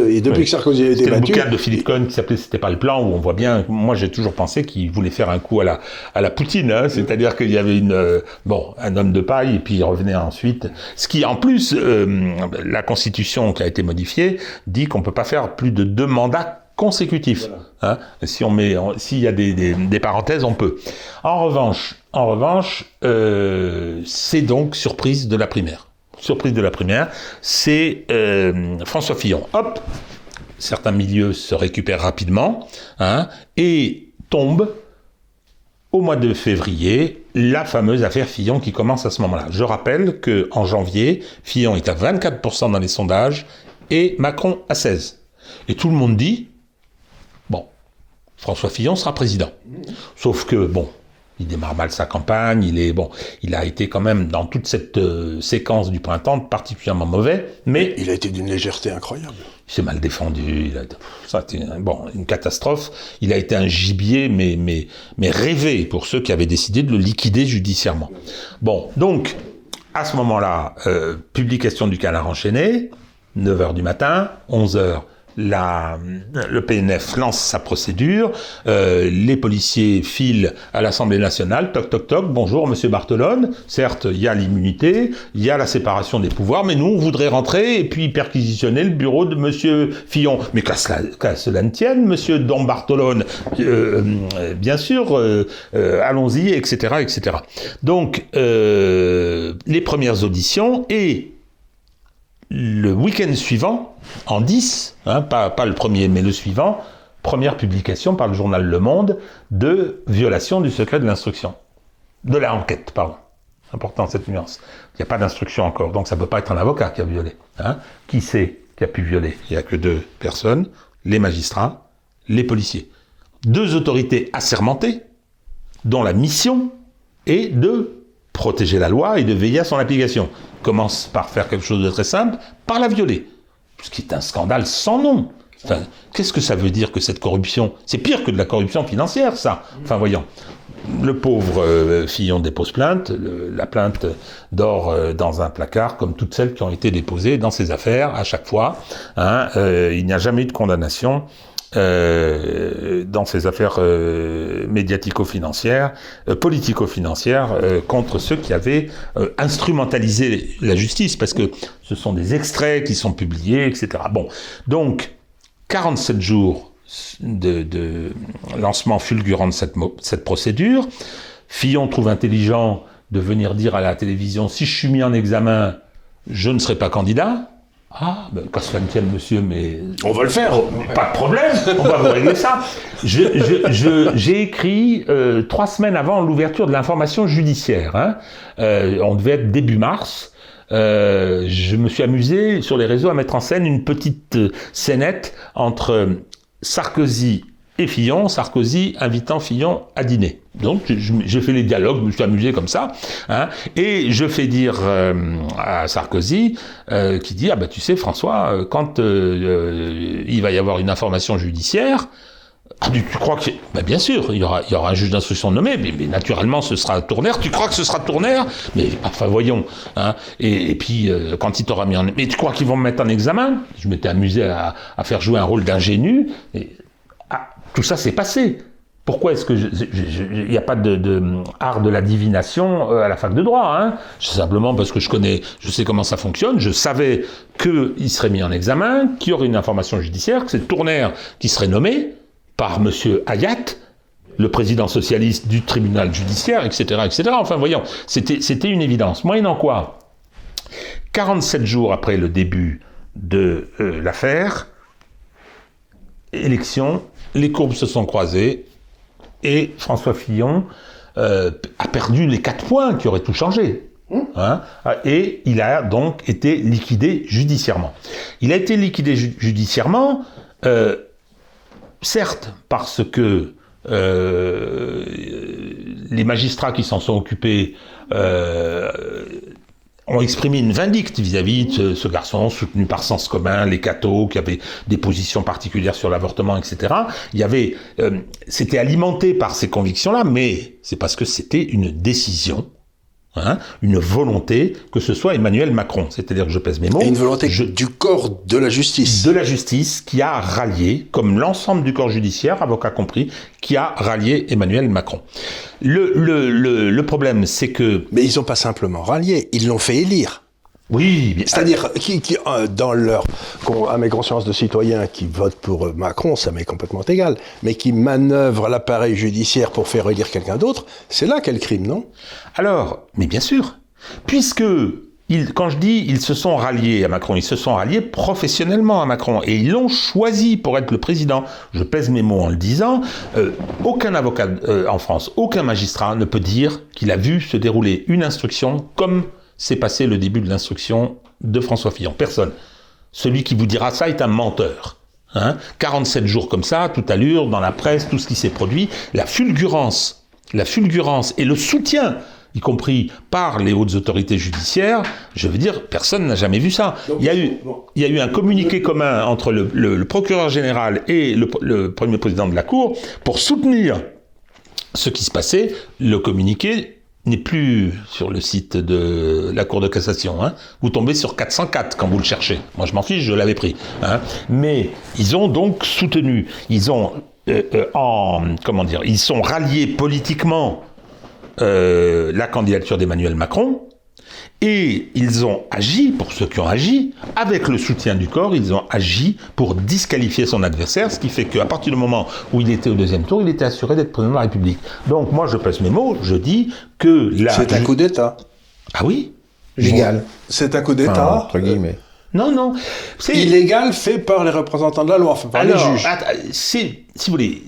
et depuis que Sarkozy a été battu... le bouquin de Philippe Cohn qui s'appelait C'était pas le plan, où on voit bien... Moi, j'ai toujours pensé qu'il voulait faire un coup à la, à la Poutine, hein, c'est-à-dire qu'il y avait une... Euh, bon, un homme de paille, et puis il revenait ensuite. Ce qui, en plus, euh, la Constitution qui a été modifiée dit qu'on peut pas faire plus de deux mandats consécutif. Hein. si on met, s'il y a des, parenthèses, on peut. En revanche, en revanche, euh, c'est donc surprise de la primaire. Surprise de la primaire, c'est euh, François Fillon. Hop, certains milieux se récupèrent rapidement hein, et tombe au mois de février la fameuse affaire Fillon qui commence à ce moment-là. Je rappelle que en janvier, Fillon est à 24% dans les sondages et Macron à 16. Et tout le monde dit François Fillon sera président. Sauf que, bon, il démarre mal sa campagne, il est bon, il a été quand même dans toute cette euh, séquence du printemps particulièrement mauvais, mais il a été d'une légèreté incroyable. Il s'est mal défendu, il a, ça a été bon, une catastrophe. Il a été un gibier, mais mais mais rêvé pour ceux qui avaient décidé de le liquider judiciairement. Bon, donc à ce moment-là, euh, publication du canard enchaîné, 9 h du matin, 11 h la, le PNF lance sa procédure, euh, les policiers filent à l'Assemblée nationale, toc toc toc, bonjour Monsieur Bartolone, certes il y a l'immunité, il y a la séparation des pouvoirs, mais nous on voudrait rentrer et puis perquisitionner le bureau de Monsieur Fillon. Mais qu'à cela, cela ne tienne, Monsieur Don Bartolone, euh, euh, bien sûr, allons-y, etc., etc. Donc les premières auditions et le week-end suivant, en 10, hein, pas, le premier, mais le suivant, première publication par le journal Le Monde de violation du secret de l'instruction. De la enquête, pardon. Important cette nuance. Il n'y a pas d'instruction encore, donc ça ne peut pas être un avocat qui a violé. Hein. Qui c'est qui a pu violer? Il n'y a que deux personnes, les magistrats, les policiers. Deux autorités assermentées, dont la mission est de protéger la loi et de veiller à son application. Commence par faire quelque chose de très simple, par la violer. Ce qui est un scandale sans nom. Qu'est-ce que ça veut dire que cette corruption? C'est pire que de la corruption financière, ça. Enfin, voyons. Le pauvre euh, Fillon dépose plainte. la plainte dort euh, dans un placard, comme toutes celles qui ont été déposées dans ses affaires à chaque fois. Hein. Euh, il n'y a jamais eu de condamnation. Euh, dans ces affaires euh, médiatico-financières, euh, politico-financières, contre ceux qui avaient instrumentalisé la justice, parce que ce sont des extraits qui sont publiés, etc. Bon, donc 47 jours de, de lancement fulgurant de cette, cette procédure. Fillon trouve intelligent de venir dire à la télévision si je suis mis en examen, je ne serai pas candidat. Ah, ben, qu'à cela ne tienne, monsieur, mais. On va le faire Pas de problème, on va vous régler ça. J'ai écrit euh, trois semaines avant l'ouverture de l'information judiciaire. Hein. Euh, on devait être début mars. Euh, je me suis amusé sur les réseaux à mettre en scène une petite scénette entre Sarkozy Fillon, Sarkozy invitant Fillon à dîner. Donc j'ai fait les dialogues, je me suis amusé comme ça, hein, et je fais dire euh, à Sarkozy, euh, qui dit, ah bah tu sais François, euh, quand il va y avoir une information judiciaire, ah, tu, crois que... Bah, bien sûr, il y aura, il y aura un juge d'instruction nommé, mais, naturellement ce sera Tournaire. Tu crois que ce sera Tournaire Mais enfin voyons. Hein. Et, puis quand il t'aura mis en... Mais tu crois qu'ils vont me mettre en examen? Je m'étais amusé à, à, faire jouer un rôle d'ingénu. Tout ça s'est passé. Pourquoi est-ce que il n'y a pas de, de, art de la divination euh, à la fac de droit hein? Simplement parce que je connais, je sais comment ça fonctionne. Je savais qu'il serait mis en examen, qu'il y aurait une information judiciaire, que c'est Tournaire qui serait nommé par Monsieur Hayat, le président socialiste du tribunal judiciaire, etc., etc. Enfin, voyons, c'était une évidence. Moyennant quoi, 47 jours après le début de euh, l'affaire, élection les courbes se sont croisées et François Fillon euh, a perdu les quatre points qui auraient tout changé. Mmh. Hein, et il a donc été liquidé judiciairement. Il a été liquidé judiciairement, euh, certes parce que euh, les magistrats qui s'en sont occupés ont exprimé une vindicte vis-à-vis de ce, garçon soutenu par Sens commun, les cathos, qui avaient des positions particulières sur l'avortement, etc. Il y avait, euh, c'était alimenté par ces convictions-là, mais c'est parce que c'était une décision Hein, une volonté que ce soit Emmanuel Macron, c'est-à-dire que je pèse mes mots. Et une volonté du corps de la justice. De la justice qui a rallié, comme l'ensemble du corps judiciaire, avocat compris, qui a rallié Emmanuel Macron. Le, le, le, le problème, c'est que... Mais ils n'ont pas simplement rallié, ils l'ont fait élire. Oui, c'est-à-dire qui, qui, euh, dans leur à mes consciences de citoyens qui votent pour euh, Macron, ça m'est complètement égal, mais qui manœuvrent l'appareil judiciaire pour faire élire quelqu'un d'autre, c'est là quel crime, non? Alors, mais bien sûr, puisque quand je dis ils se sont ralliés à Macron, ils se sont ralliés professionnellement à Macron et ils l'ont choisi pour être le président. Je pèse mes mots en le disant. Euh, aucun avocat en France, aucun magistrat ne peut dire qu'il a vu se dérouler une instruction comme c'est passé le début de l'instruction de François Fillon. Personne. Celui qui vous dira ça est un menteur. Hein 47 jours comme ça, toute allure, dans la presse, tout ce qui s'est produit, la fulgurance, la fulgurance et le soutien, y compris par les hautes autorités judiciaires, je veux dire, personne n'a jamais vu ça. il, y a eu, il y a eu un communiqué commun entre le, procureur général et le, le premier président de la Cour pour soutenir ce qui se passait. Le communiqué n'est plus sur le site de la Cour de cassation. Hein. Vous tombez sur 404 quand vous le cherchez. Moi, je m'en fiche, je l'avais pris. Hein. Mais ils ont donc soutenu, ils ont euh, euh, en comment dire, ils sont ralliés politiquement euh, la candidature d'Emmanuel Macron. Et ils ont agi, pour ceux qui ont agi, avec le soutien du corps, ils ont agi pour disqualifier son adversaire, ce qui fait qu'à partir du moment où il était au deuxième tour, il était assuré d'être président de la République. Donc moi, je pèse mes mots, je dis que là... C'est un coup d'État. Ah oui? Légal. C'est un coup d'État. entre guillemets. Non, non. C'est illégal fait par les représentants de la loi, enfin par les juges. si vous voulez,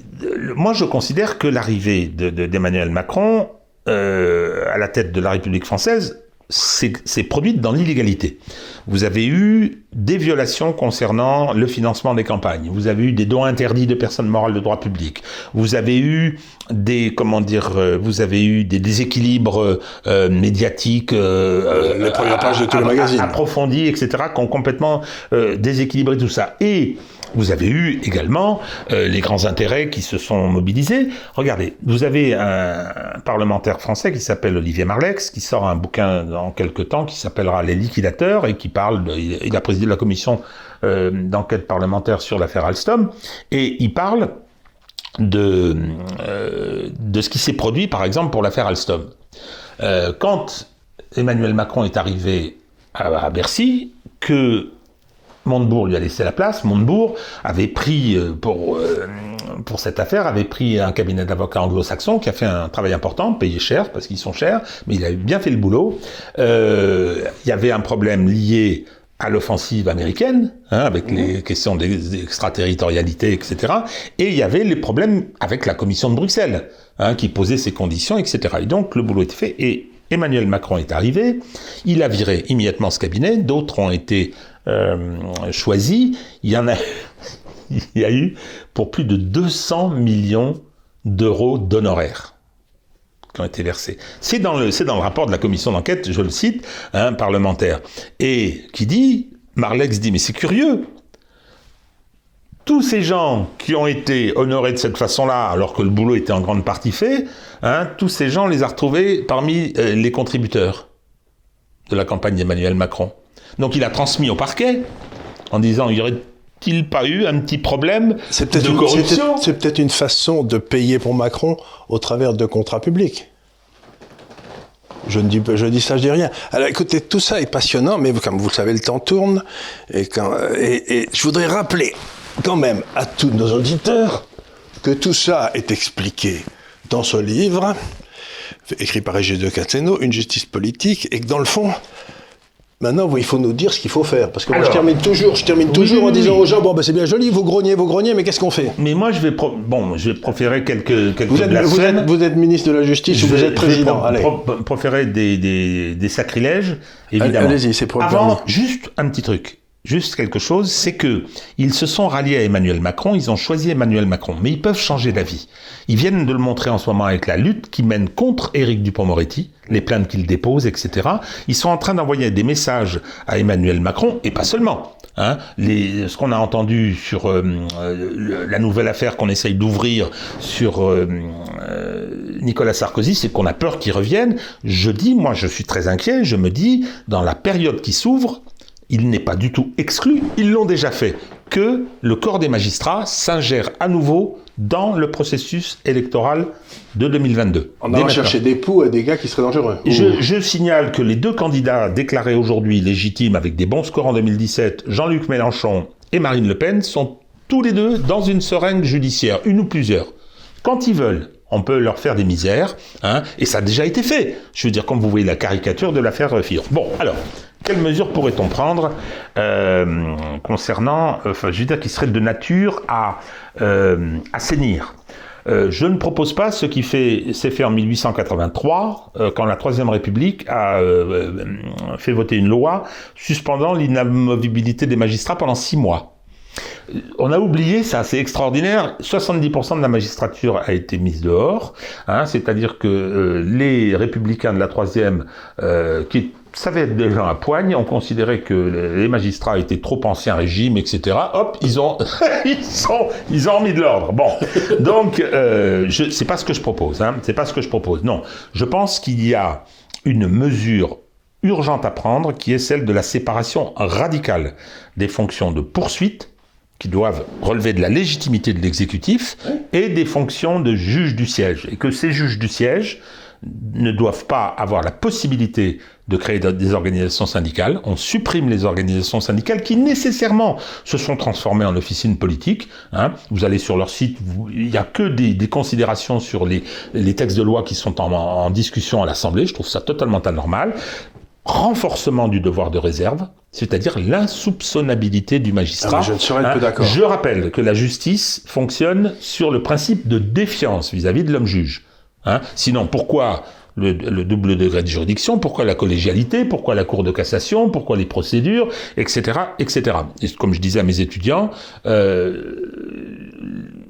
moi je considère que l'arrivée d'Emmanuel de, Macron euh, à la tête de la République française c'est produit dans l'illégalité. Vous avez eu des violations concernant le financement des campagnes. Vous avez eu des dons interdits de personnes morales de droit public. Vous avez eu des comment dire, euh, vous avez eu des déséquilibres euh, médiatiques, euh, pages de tous les magazines, approfondis, etc., qui ont complètement déséquilibré tout ça. Et vous avez eu également euh, les grands intérêts qui se sont mobilisés. Regardez, vous avez un parlementaire français qui s'appelle Olivier Marlex, qui sort un bouquin dans quelques temps qui s'appellera Les liquidateurs et qui parle, de, il a présidé la commission euh, d'enquête parlementaire sur l'affaire Alstom, et il parle de, euh, de ce qui s'est produit, par exemple, pour l'affaire Alstom. quand Emmanuel Macron est arrivé à, à Bercy, que Montebourg lui a laissé la place. Montebourg avait pris, euh, pour, euh, pour cette affaire, avait pris un cabinet d'avocats anglo-saxons qui a fait un travail important, payé cher, parce qu'ils sont chers, mais il avait bien fait le boulot. Euh, il y avait un problème lié à l'offensive américaine, hein, avec les mmh. questions d'extraterritorialité, etc. Et il y avait les problèmes avec la commission de Bruxelles, hein, qui posait ses conditions, etc. Et donc le boulot était fait. Et Emmanuel Macron est arrivé, il a viré immédiatement ce cabinet, d'autres ont été euh, choisis. Il y en a, il y a eu pour plus de 200 millions d'euros d'honoraires qui ont été versés. C'est dans le, rapport de la commission d'enquête, je le cite, un parlementaire, et qui dit, Marlex dit, mais c'est curieux, tous ces gens qui ont été honorés de cette façon-là, alors que le boulot était en grande partie fait, hein, tous ces gens, les a retrouvés parmi euh, les contributeurs de la campagne d'Emmanuel Macron. Donc il a transmis au parquet en disant, y aurait-il pas eu un petit problème de corruption C'est peut-être une façon de payer pour Macron au travers de contrats publics. Je ne dis, je dis ça, je dis rien. Alors écoutez, tout ça est passionnant, mais comme vous le savez, le temps tourne. Et, quand, et je voudrais rappeler quand même à tous nos auditeurs que tout ça est expliqué dans ce livre, écrit par Régis de Cateno, Une justice politique, et que dans le fond, Maintenant, il faut nous dire ce qu'il faut faire. Parce que moi, je termine toujours, je termine toujours en disant aux gens bon, ben, c'est bien joli, vous grognez, vous grognez, mais qu'est-ce qu'on fait? Mais moi, je vais, bon, je vais proférer quelques, quelques vous, êtes, vous, êtes, vous êtes, ministre de la Justice ou vous êtes président? Je vais proférer des, des, des, sacrilèges, évidemment. Allez-y, c'est pour Avant, juste un petit truc. Juste quelque chose, c'est que ils se sont ralliés à Emmanuel Macron, ils ont choisi Emmanuel Macron, mais ils peuvent changer d'avis. Ils viennent de le montrer en ce moment avec la lutte qu'ils mènent contre Éric Dupont-Moretti, les plaintes qu'il dépose, etc. Ils sont en train d'envoyer des messages à Emmanuel Macron, et pas seulement. Hein, les, ce qu'on a entendu sur euh, euh, la nouvelle affaire qu'on essaye d'ouvrir sur euh, Nicolas Sarkozy, c'est qu'on a peur qu'il revienne. Je dis, moi je suis très inquiet, je me dis, dans la période qui s'ouvre, il n'est pas du tout exclu, ils l'ont déjà fait, que le corps des magistrats s'ingère à nouveau dans le processus électoral de 2022. On a cherché des poux à des gars qui seraient dangereux. Je, je, signale que les deux candidats déclarés aujourd'hui légitimes avec des bons scores en 2017, Jean-Luc Mélenchon et Marine Le Pen, sont tous les deux dans une seringue judiciaire, une ou plusieurs. Quand ils veulent, on peut leur faire des misères, hein, et ça a déjà été fait. Je veux dire, comme vous voyez la caricature de l'affaire Fillon. Bon, alors, quelles mesures pourrait-on prendre euh, concernant, enfin, je veux dire, qui serait de nature à euh, assainir? Euh, je ne propose pas ce qui s'est fait en 1883, euh, quand la Troisième République a euh, fait voter une loi suspendant l'inamovibilité des magistrats pendant six mois. On a oublié ça, c'est extraordinaire. 70% de la magistrature a été mise dehors, hein, c'est-à-dire que les républicains de la troisième, qui savaient être des gens à poigne, on considérait que les magistrats étaient trop anciens régime, etc. Hop, ils ont, ils sont, ils ont mis de l'ordre. Bon, donc euh, je, c'est pas ce que je propose. Hein, c'est pas ce que je propose. Non, je pense qu'il y a une mesure urgente à prendre, qui est celle de la séparation radicale des fonctions de poursuite qui doivent relever de la légitimité de l'exécutif et des fonctions de juge du siège. Et que ces juges du siège ne doivent pas avoir la possibilité de créer des organisations syndicales. On supprime les organisations syndicales qui nécessairement se sont transformées en officines politiques. Hein. Vous allez sur leur site, il n'y a que des, des, considérations sur les, les, textes de loi qui sont en, en discussion à l'Assemblée. Je trouve ça totalement anormal. Renforcement du devoir de réserve, c'est-à-dire l'insoupçonnabilité du magistrat. Ah, je serais un peu hein. d'accord. Je rappelle que la justice fonctionne sur le principe de défiance vis-à-vis -vis de l'homme juge. Hein? Sinon, pourquoi le, double degré de juridiction, pourquoi la collégialité, pourquoi la Cour de cassation, pourquoi les procédures, etc., etc. Et comme je disais à mes étudiants, euh,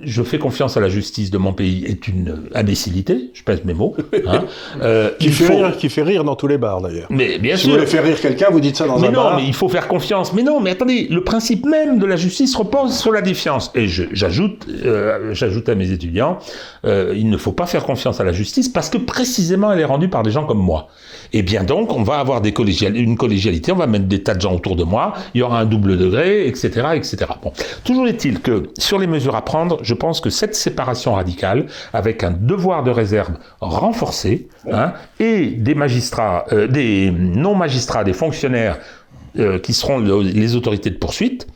je fais confiance à la justice de mon pays est une imbécilité, je pèse mes mots. Hein. Euh, qui, fait rire, qui fait rire dans tous les bars d'ailleurs. Mais bien si sûr. vous voulez faire rire quelqu'un, vous dites ça dans mais un non, bar. Mais il faut faire confiance. Mais non, mais attendez, le principe même de la justice repose sur la défiance. Et j'ajoute, euh, j'ajoute à mes étudiants, il ne faut pas faire confiance à la justice parce que précisément elle est rendue par des gens comme moi. Et bien donc, on va avoir une collégialité, on va mettre des tas de gens autour de moi, il y aura un double degré, etc., etc. Bon, toujours est-il que sur les mesures à prendre, je pense que cette séparation radicale, avec un devoir de réserve renforcé, hein, et des magistrats, euh, des non-magistrats, des fonctionnaires euh, qui seront les autorités de poursuite,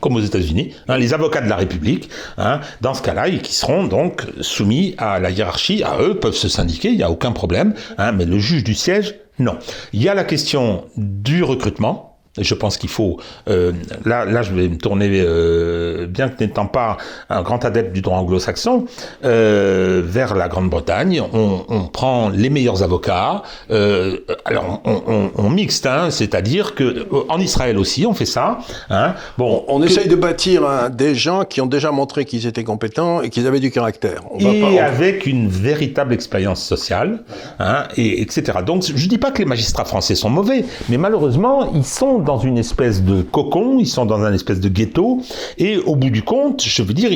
comme aux États-Unis, hein, les avocats de la République, hein, dans ce cas-là, qui seront donc soumis à la hiérarchie, à eux, peuvent se syndiquer, il n'y a aucun problème, hein, mais le juge du siège, non. Il y a la question du recrutement, je pense qu'il faut, euh, là, là, je vais me tourner, euh, bien que n'étant pas un grand adepte du droit anglo-saxon, euh, vers la Grande-Bretagne. On, on, prend les meilleurs avocats. Alors, on, on, on mixte, hein, c'est-à-dire que en Israël aussi, on fait ça. Hein. Bon, on, que, essaye de bâtir hein, des gens qui ont déjà montré qu'ils étaient compétents et qu'ils avaient du caractère. On et pas, avec une véritable expérience sociale, hein, et etc. Donc, je dis pas que les magistrats français sont mauvais, mais malheureusement, ils sont dans une espèce de cocon, ils sont dans un espèce de ghetto, et au bout du compte, je veux dire,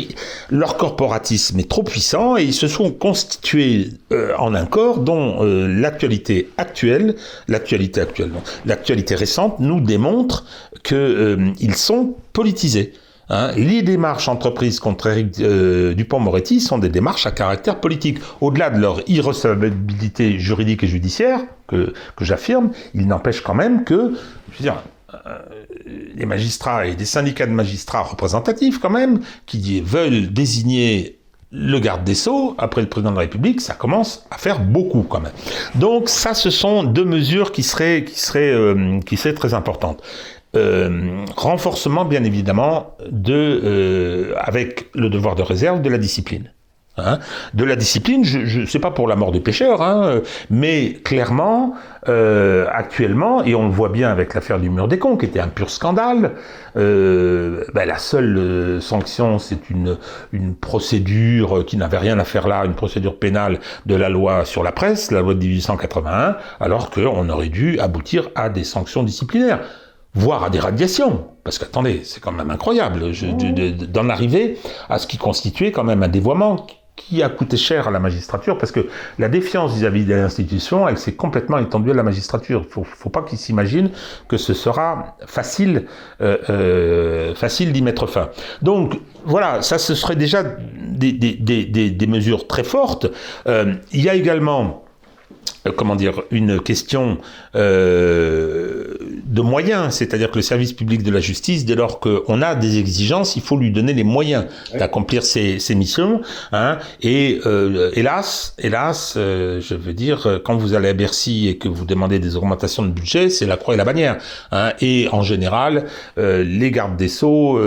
leur corporatisme est trop puissant et ils se sont constitués euh, en un corps dont euh, l'actualité actuelle, l'actualité actuelle, l'actualité récente nous démontre que euh, sont politisés. Hein, les démarches entreprises contre Eric euh, Dupont-Moretti sont des démarches à caractère politique. Au-delà de leur irrecevabilité juridique et judiciaire, que, que j'affirme, il n'empêche quand même que, je veux dire, euh, les magistrats et des syndicats de magistrats représentatifs quand même, qui veulent désigner le garde des Sceaux, après le président de la République, ça commence à faire beaucoup quand même. Donc ça, ce sont deux mesures qui seraient, qui seraient, euh, qui seraient très importantes. Euh, renforcement, bien évidemment, de, avec le devoir de réserve de la discipline. Hein. De la discipline, je, je sais pas pour la mort des pêcheurs, hein, mais clairement, euh, actuellement, et on le voit bien avec l'affaire du mur des cons, qui était un pur scandale, euh, ben, la seule euh, sanction, c'est une, une procédure qui n'avait rien à faire là, une procédure pénale de la loi sur la presse, la loi de 1881, alors qu'on aurait dû aboutir à des sanctions disciplinaires voire à des radiations. Parce qu'attendez, c'est quand même incroyable d'en arriver à ce qui constituait quand même un dévoiement qui a coûté cher à la magistrature, parce que la défiance vis-à-vis des institutions, elle s'est complètement étendue à la magistrature. Il faut, faut pas qu'ils s'imaginent que ce sera facile, euh, euh, facile d'y mettre fin. Donc voilà, ça ce serait déjà des, des, des, des mesures très fortes. Euh, il y a également comment dire, une question euh, de moyens, c'est-à-dire que le service public de la justice, dès lors qu'on a des exigences, il faut lui donner les moyens d'accomplir ses, missions. Hein, et euh, hélas, hélas, je veux dire, quand vous allez à Bercy et que vous demandez des augmentations de budget, c'est la croix et la bannière. Hein, et en général, les gardes des sceaux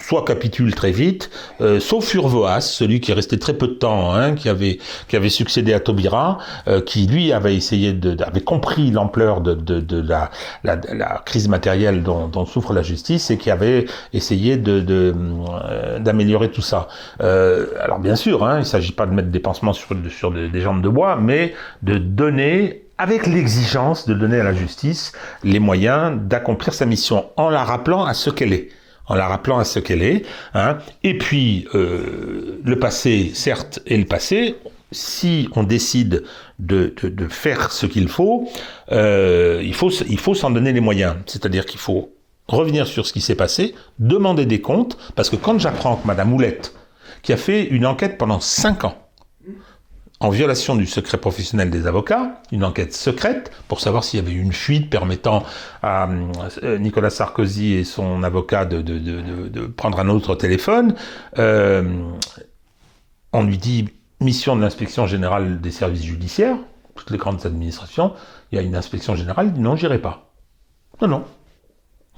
soit capitulent très vite, sauf Urvoas, celui qui est resté très peu de temps, hein, qui avait qui avait succédé à Taubira. Euh, qui lui avait essayé de, avait compris l'ampleur de, de, la, la, crise matérielle dont, souffre la justice et qui avait essayé de euh, d'améliorer tout ça. Euh, alors bien sûr, hein, il ne s'agit pas de mettre des pansements sur, sur des jambes de bois, mais de donner avec l'exigence de donner à la justice les moyens d'accomplir sa mission en la rappelant à ce qu'elle est en la rappelant à ce qu'elle est. Hein. Et puis, le passé, certes, est le passé si on décide de, faire ce qu'il faut, euh, il faut, il faut s'en donner les moyens. C'est-à-dire qu'il faut revenir sur ce qui s'est passé, demander des comptes, parce que quand j'apprends que Madame Moulette, qui a fait une enquête pendant cinq ans, en violation du secret professionnel des avocats, une enquête secrète pour savoir s'il y avait une fuite permettant à euh, Nicolas Sarkozy et son avocat de prendre un autre téléphone. Euh, on lui dit mission de l'inspection générale des services judiciaires, toutes les grandes administrations, il y a une inspection générale, non, j'irai pas. Non, non.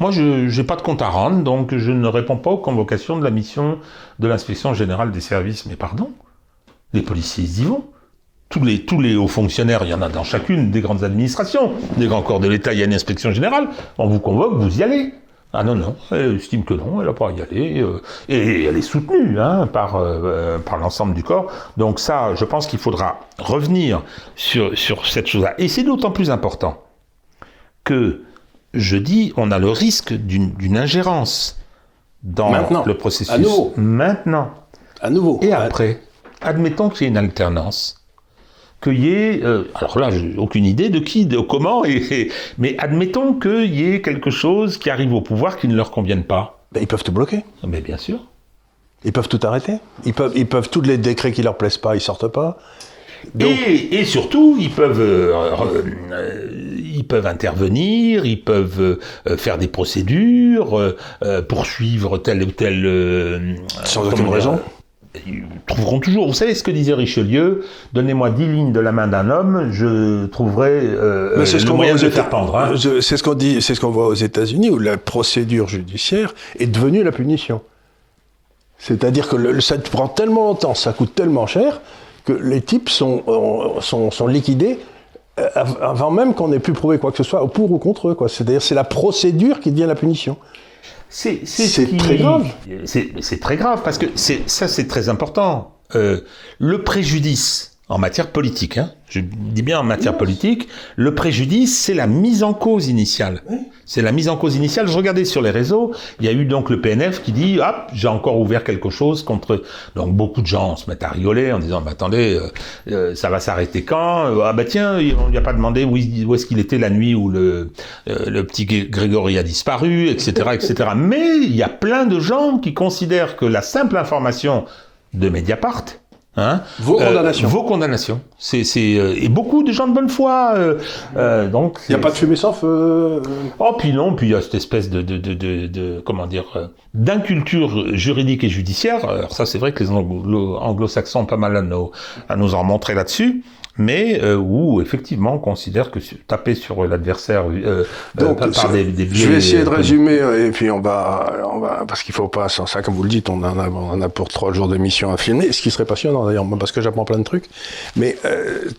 Moi, je n'ai pas de compte à rendre, donc je ne réponds pas aux convocations de la mission de l'inspection générale des services. Mais pardon, les policiers, y vont. Tous les, tous les hauts fonctionnaires, il y en a dans chacune des grandes administrations, des grands corps de l'État, il y a une inspection générale. On vous convoque, vous y allez. Ah non, non, elle estime que non, elle n'a pas à y aller. Euh, et elle est soutenue hein, par, euh, par l'ensemble du corps. Donc ça, je pense qu'il faudra revenir sur, sur cette chose-là. Et c'est d'autant plus important que, je dis, on a le risque d'une ingérence dans le processus. À nouveau. Maintenant. À nouveau. Et après, admettons qu'il y ait une alternance qu'il y ait, euh, alors là, j'ai aucune idée de qui, de comment, et, mais admettons qu'il y ait quelque chose qui arrive au pouvoir qui ne leur convienne pas. Ben, ils peuvent tout bloquer. Mais bien sûr. Ils peuvent tout arrêter. Ils peuvent, ils peuvent tous les décrets qui leur plaisent pas, ils sortent pas. Et, et, surtout, ils peuvent, euh, euh, ils peuvent intervenir, ils peuvent faire des procédures, poursuivre telle ou telle. Sans aucune raison ils trouveront toujours. Vous savez ce que disait Richelieu? Donnez-moi dix lignes de la main d'un homme, je trouverai euh, le ce moyen de faire pendre. Hein. C'est ce qu'on dit, c'est ce qu'on voit aux États-Unis où la procédure judiciaire est devenue la punition. C'est-à-dire que le, ça prend tellement longtemps, ça coûte tellement cher que les types sont, sont, sont liquidés euh, avant même qu'on ait pu prouver quoi que ce soit, pour ou contre eux. C'est-à-dire c'est la procédure qui devient la punition. C'est très grave. C'est très grave parce que ça, c'est très important. Euh, le préjudice en matière politique, hein, je dis bien en matière politique, le préjudice, c'est la mise en cause initiale. C'est la mise en cause initiale. Je regardais sur les réseaux, il y a eu donc le PNF qui dit, hop, j'ai encore ouvert quelque chose contre... Donc beaucoup de gens se mettent à rigoler en disant, bah, attendez, euh, euh, ça va s'arrêter quand Ah bah tiens, on lui a pas demandé où, où est-ce qu'il était la nuit où le, euh, le petit Grégory a disparu, etc., etc. Mais il y a plein de gens qui considèrent que la simple information de Mediapart, Hein vos euh, condamnations. vos condamnations. C'est, c'est euh, et beaucoup de gens de bonne foi. Euh, euh donc il n'y a pas de fumée sans feu. Oh puis non, puis il y a cette espèce de de, de, de, de comment dire d'inculture juridique et judiciaire. Alors ça c'est vrai que les anglo- saxons ont pas mal à nous à nous en montrer là-dessus. Mais euh, où effectivement on considère que taper sur l'adversaire euh, Donc, par des, des Je vais essayer de résumer et puis on va, on va parce qu'il faut pas sans ça, comme vous le dites, on en a, on a pour trois jours d'émission à filmer, ce qui serait passionnant d'ailleurs, parce que j'apprends plein de trucs. Mais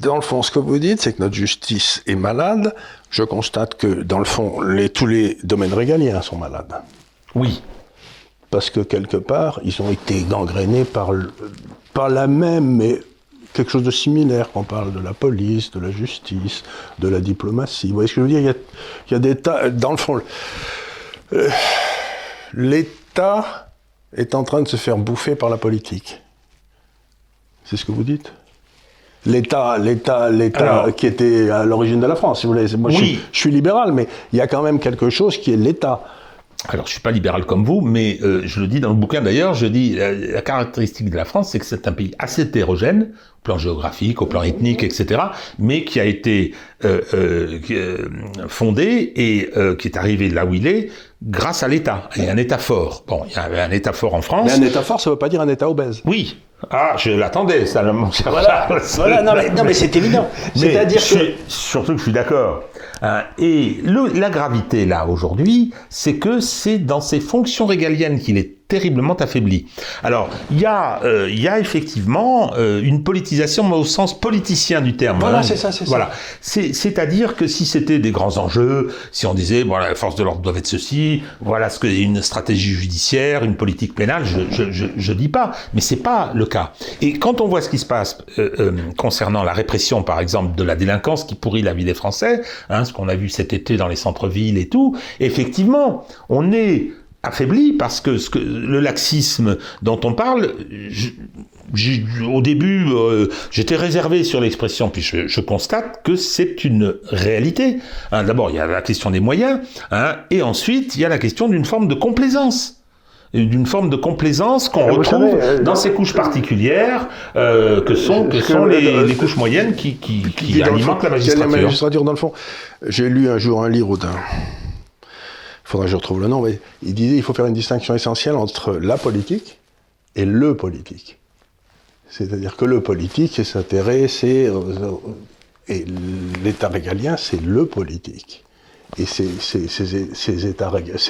dans le fond, ce que vous dites, c'est que notre justice est malade. Je constate que dans le fond, les, tous les domaines régaliens sont malades. Oui parce que quelque part, ils ont été gangrénés par, par la même, mais quelque chose de similaire. On parle de la police, de la justice, de la diplomatie. Vous voyez ce que je veux dire? Il y, a, il y a, des tas. Dans le fond, euh, l'État est en train de se faire bouffer par la politique. C'est ce que vous dites? L'État, l'État, l'État qui était à l'origine de la France, si vous voulez. Moi, je, je suis libéral, mais il y a quand même quelque chose qui est l'État alors je suis pas libéral comme vous, mais euh, je le dis dans le bouquin d'ailleurs, je dis la, caractéristique de la France, c'est que c'est un pays assez hétérogène, au plan géographique, au plan ethnique, etc., mais qui a été euh, euh, fondé et euh, qui est arrivé là où il est grâce à l'État, et un État fort. Bon, il y avait un État fort en France. Mais un État fort, ça veut pas dire un État obèse. Oui, ah, je l'attendais, ça, mon cher Voilà, voilà non, mais, non, mais c'est évident. C'est-à-dire que... Surtout que je suis d'accord. Hein, et le, la gravité, là, aujourd'hui, c'est que c'est dans ses fonctions régaliennes qu'il est terriblement affaibli. Alors, il y, a, euh, il y a effectivement euh, une politisation, mais au sens politicien du terme. Voilà, hein. c'est ça, c'est voilà. C'est-à-dire que si c'était des grands enjeux, si on disait, bon, la force de l'ordre doit être ceci, voilà ce qu'est une stratégie judiciaire, une politique pénale, je, je, je, je dis pas, mais c'est pas le cas. Et quand on voit ce qui se passe euh, euh concernant la répression, par exemple, de la délinquance qui pourrit la vie des Français, hein, ce qu'on a vu cet été dans les centres-villes et tout, effectivement, on est affaibli parce que, ce que le laxisme dont on parle, au début, euh, j'étais réservé sur l'expression, puis je, je, constate que c'est une réalité. Hein, D'abord, il y a la question des moyens, hein, et ensuite, il y a la question d'une forme de complaisance d'une forme de complaisance qu'on retrouve euh, dans ces couches particulières euh, que sont, que sont les, les, couches moyennes qui, qui, qui alimentent la magistrature. La magistrature, dans le fond, j'ai lu un jour un livre d'un faudra que je retrouve le nom, mais il disait qu'il faut faire une distinction essentielle entre la politique et le politique. C'est-à-dire que le politique, c'est s'intérêt, c'est. Euh, et l'État régalien, c'est le politique. Et ces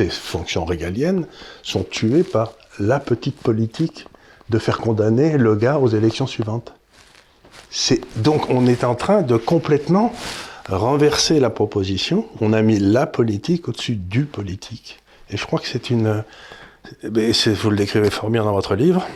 fonctions régaliennes sont tuées par la petite politique de faire condamner le gars aux élections suivantes. Donc on est en train de complètement renverser la proposition, on a mis la politique au-dessus du politique. Et je crois que c'est une... Vous le décrivez fort bien dans votre livre.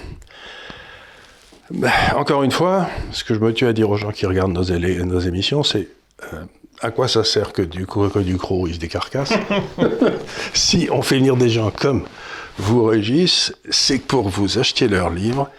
encore une fois, ce que je me tue à dire aux gens qui regardent nos, nos émissions, c'est euh, à quoi ça sert que du, que du gros des carcasses? Si on fait venir des gens comme vous, Régis, c'est pour vous acheter leurs livres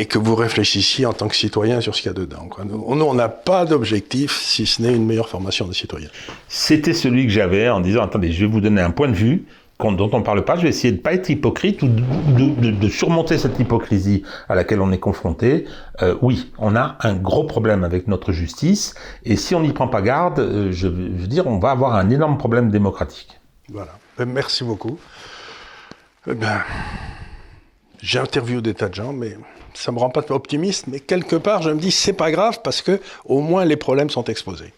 et que vous réfléchissiez en tant que citoyen sur ce qu'il y a dedans. Nous, on n'a pas d'objectif si ce n'est une meilleure formation des citoyens. C'était celui que j'avais en disant, attendez, je vais vous donner un point de vue dont on ne parle pas, je vais essayer de ne pas être hypocrite ou de, surmonter cette hypocrisie à laquelle on est confronté. Euh, oui, on a un gros problème avec notre justice, et si on n'y prend pas garde, euh, je, veux dire, on va avoir un énorme problème démocratique. Voilà. Ben, merci beaucoup. Eh ben, j'ai interviewé des tas de gens, mais ça me rend pas optimiste, mais quelque part, je me dis c'est pas grave parce que au moins les problèmes sont exposés.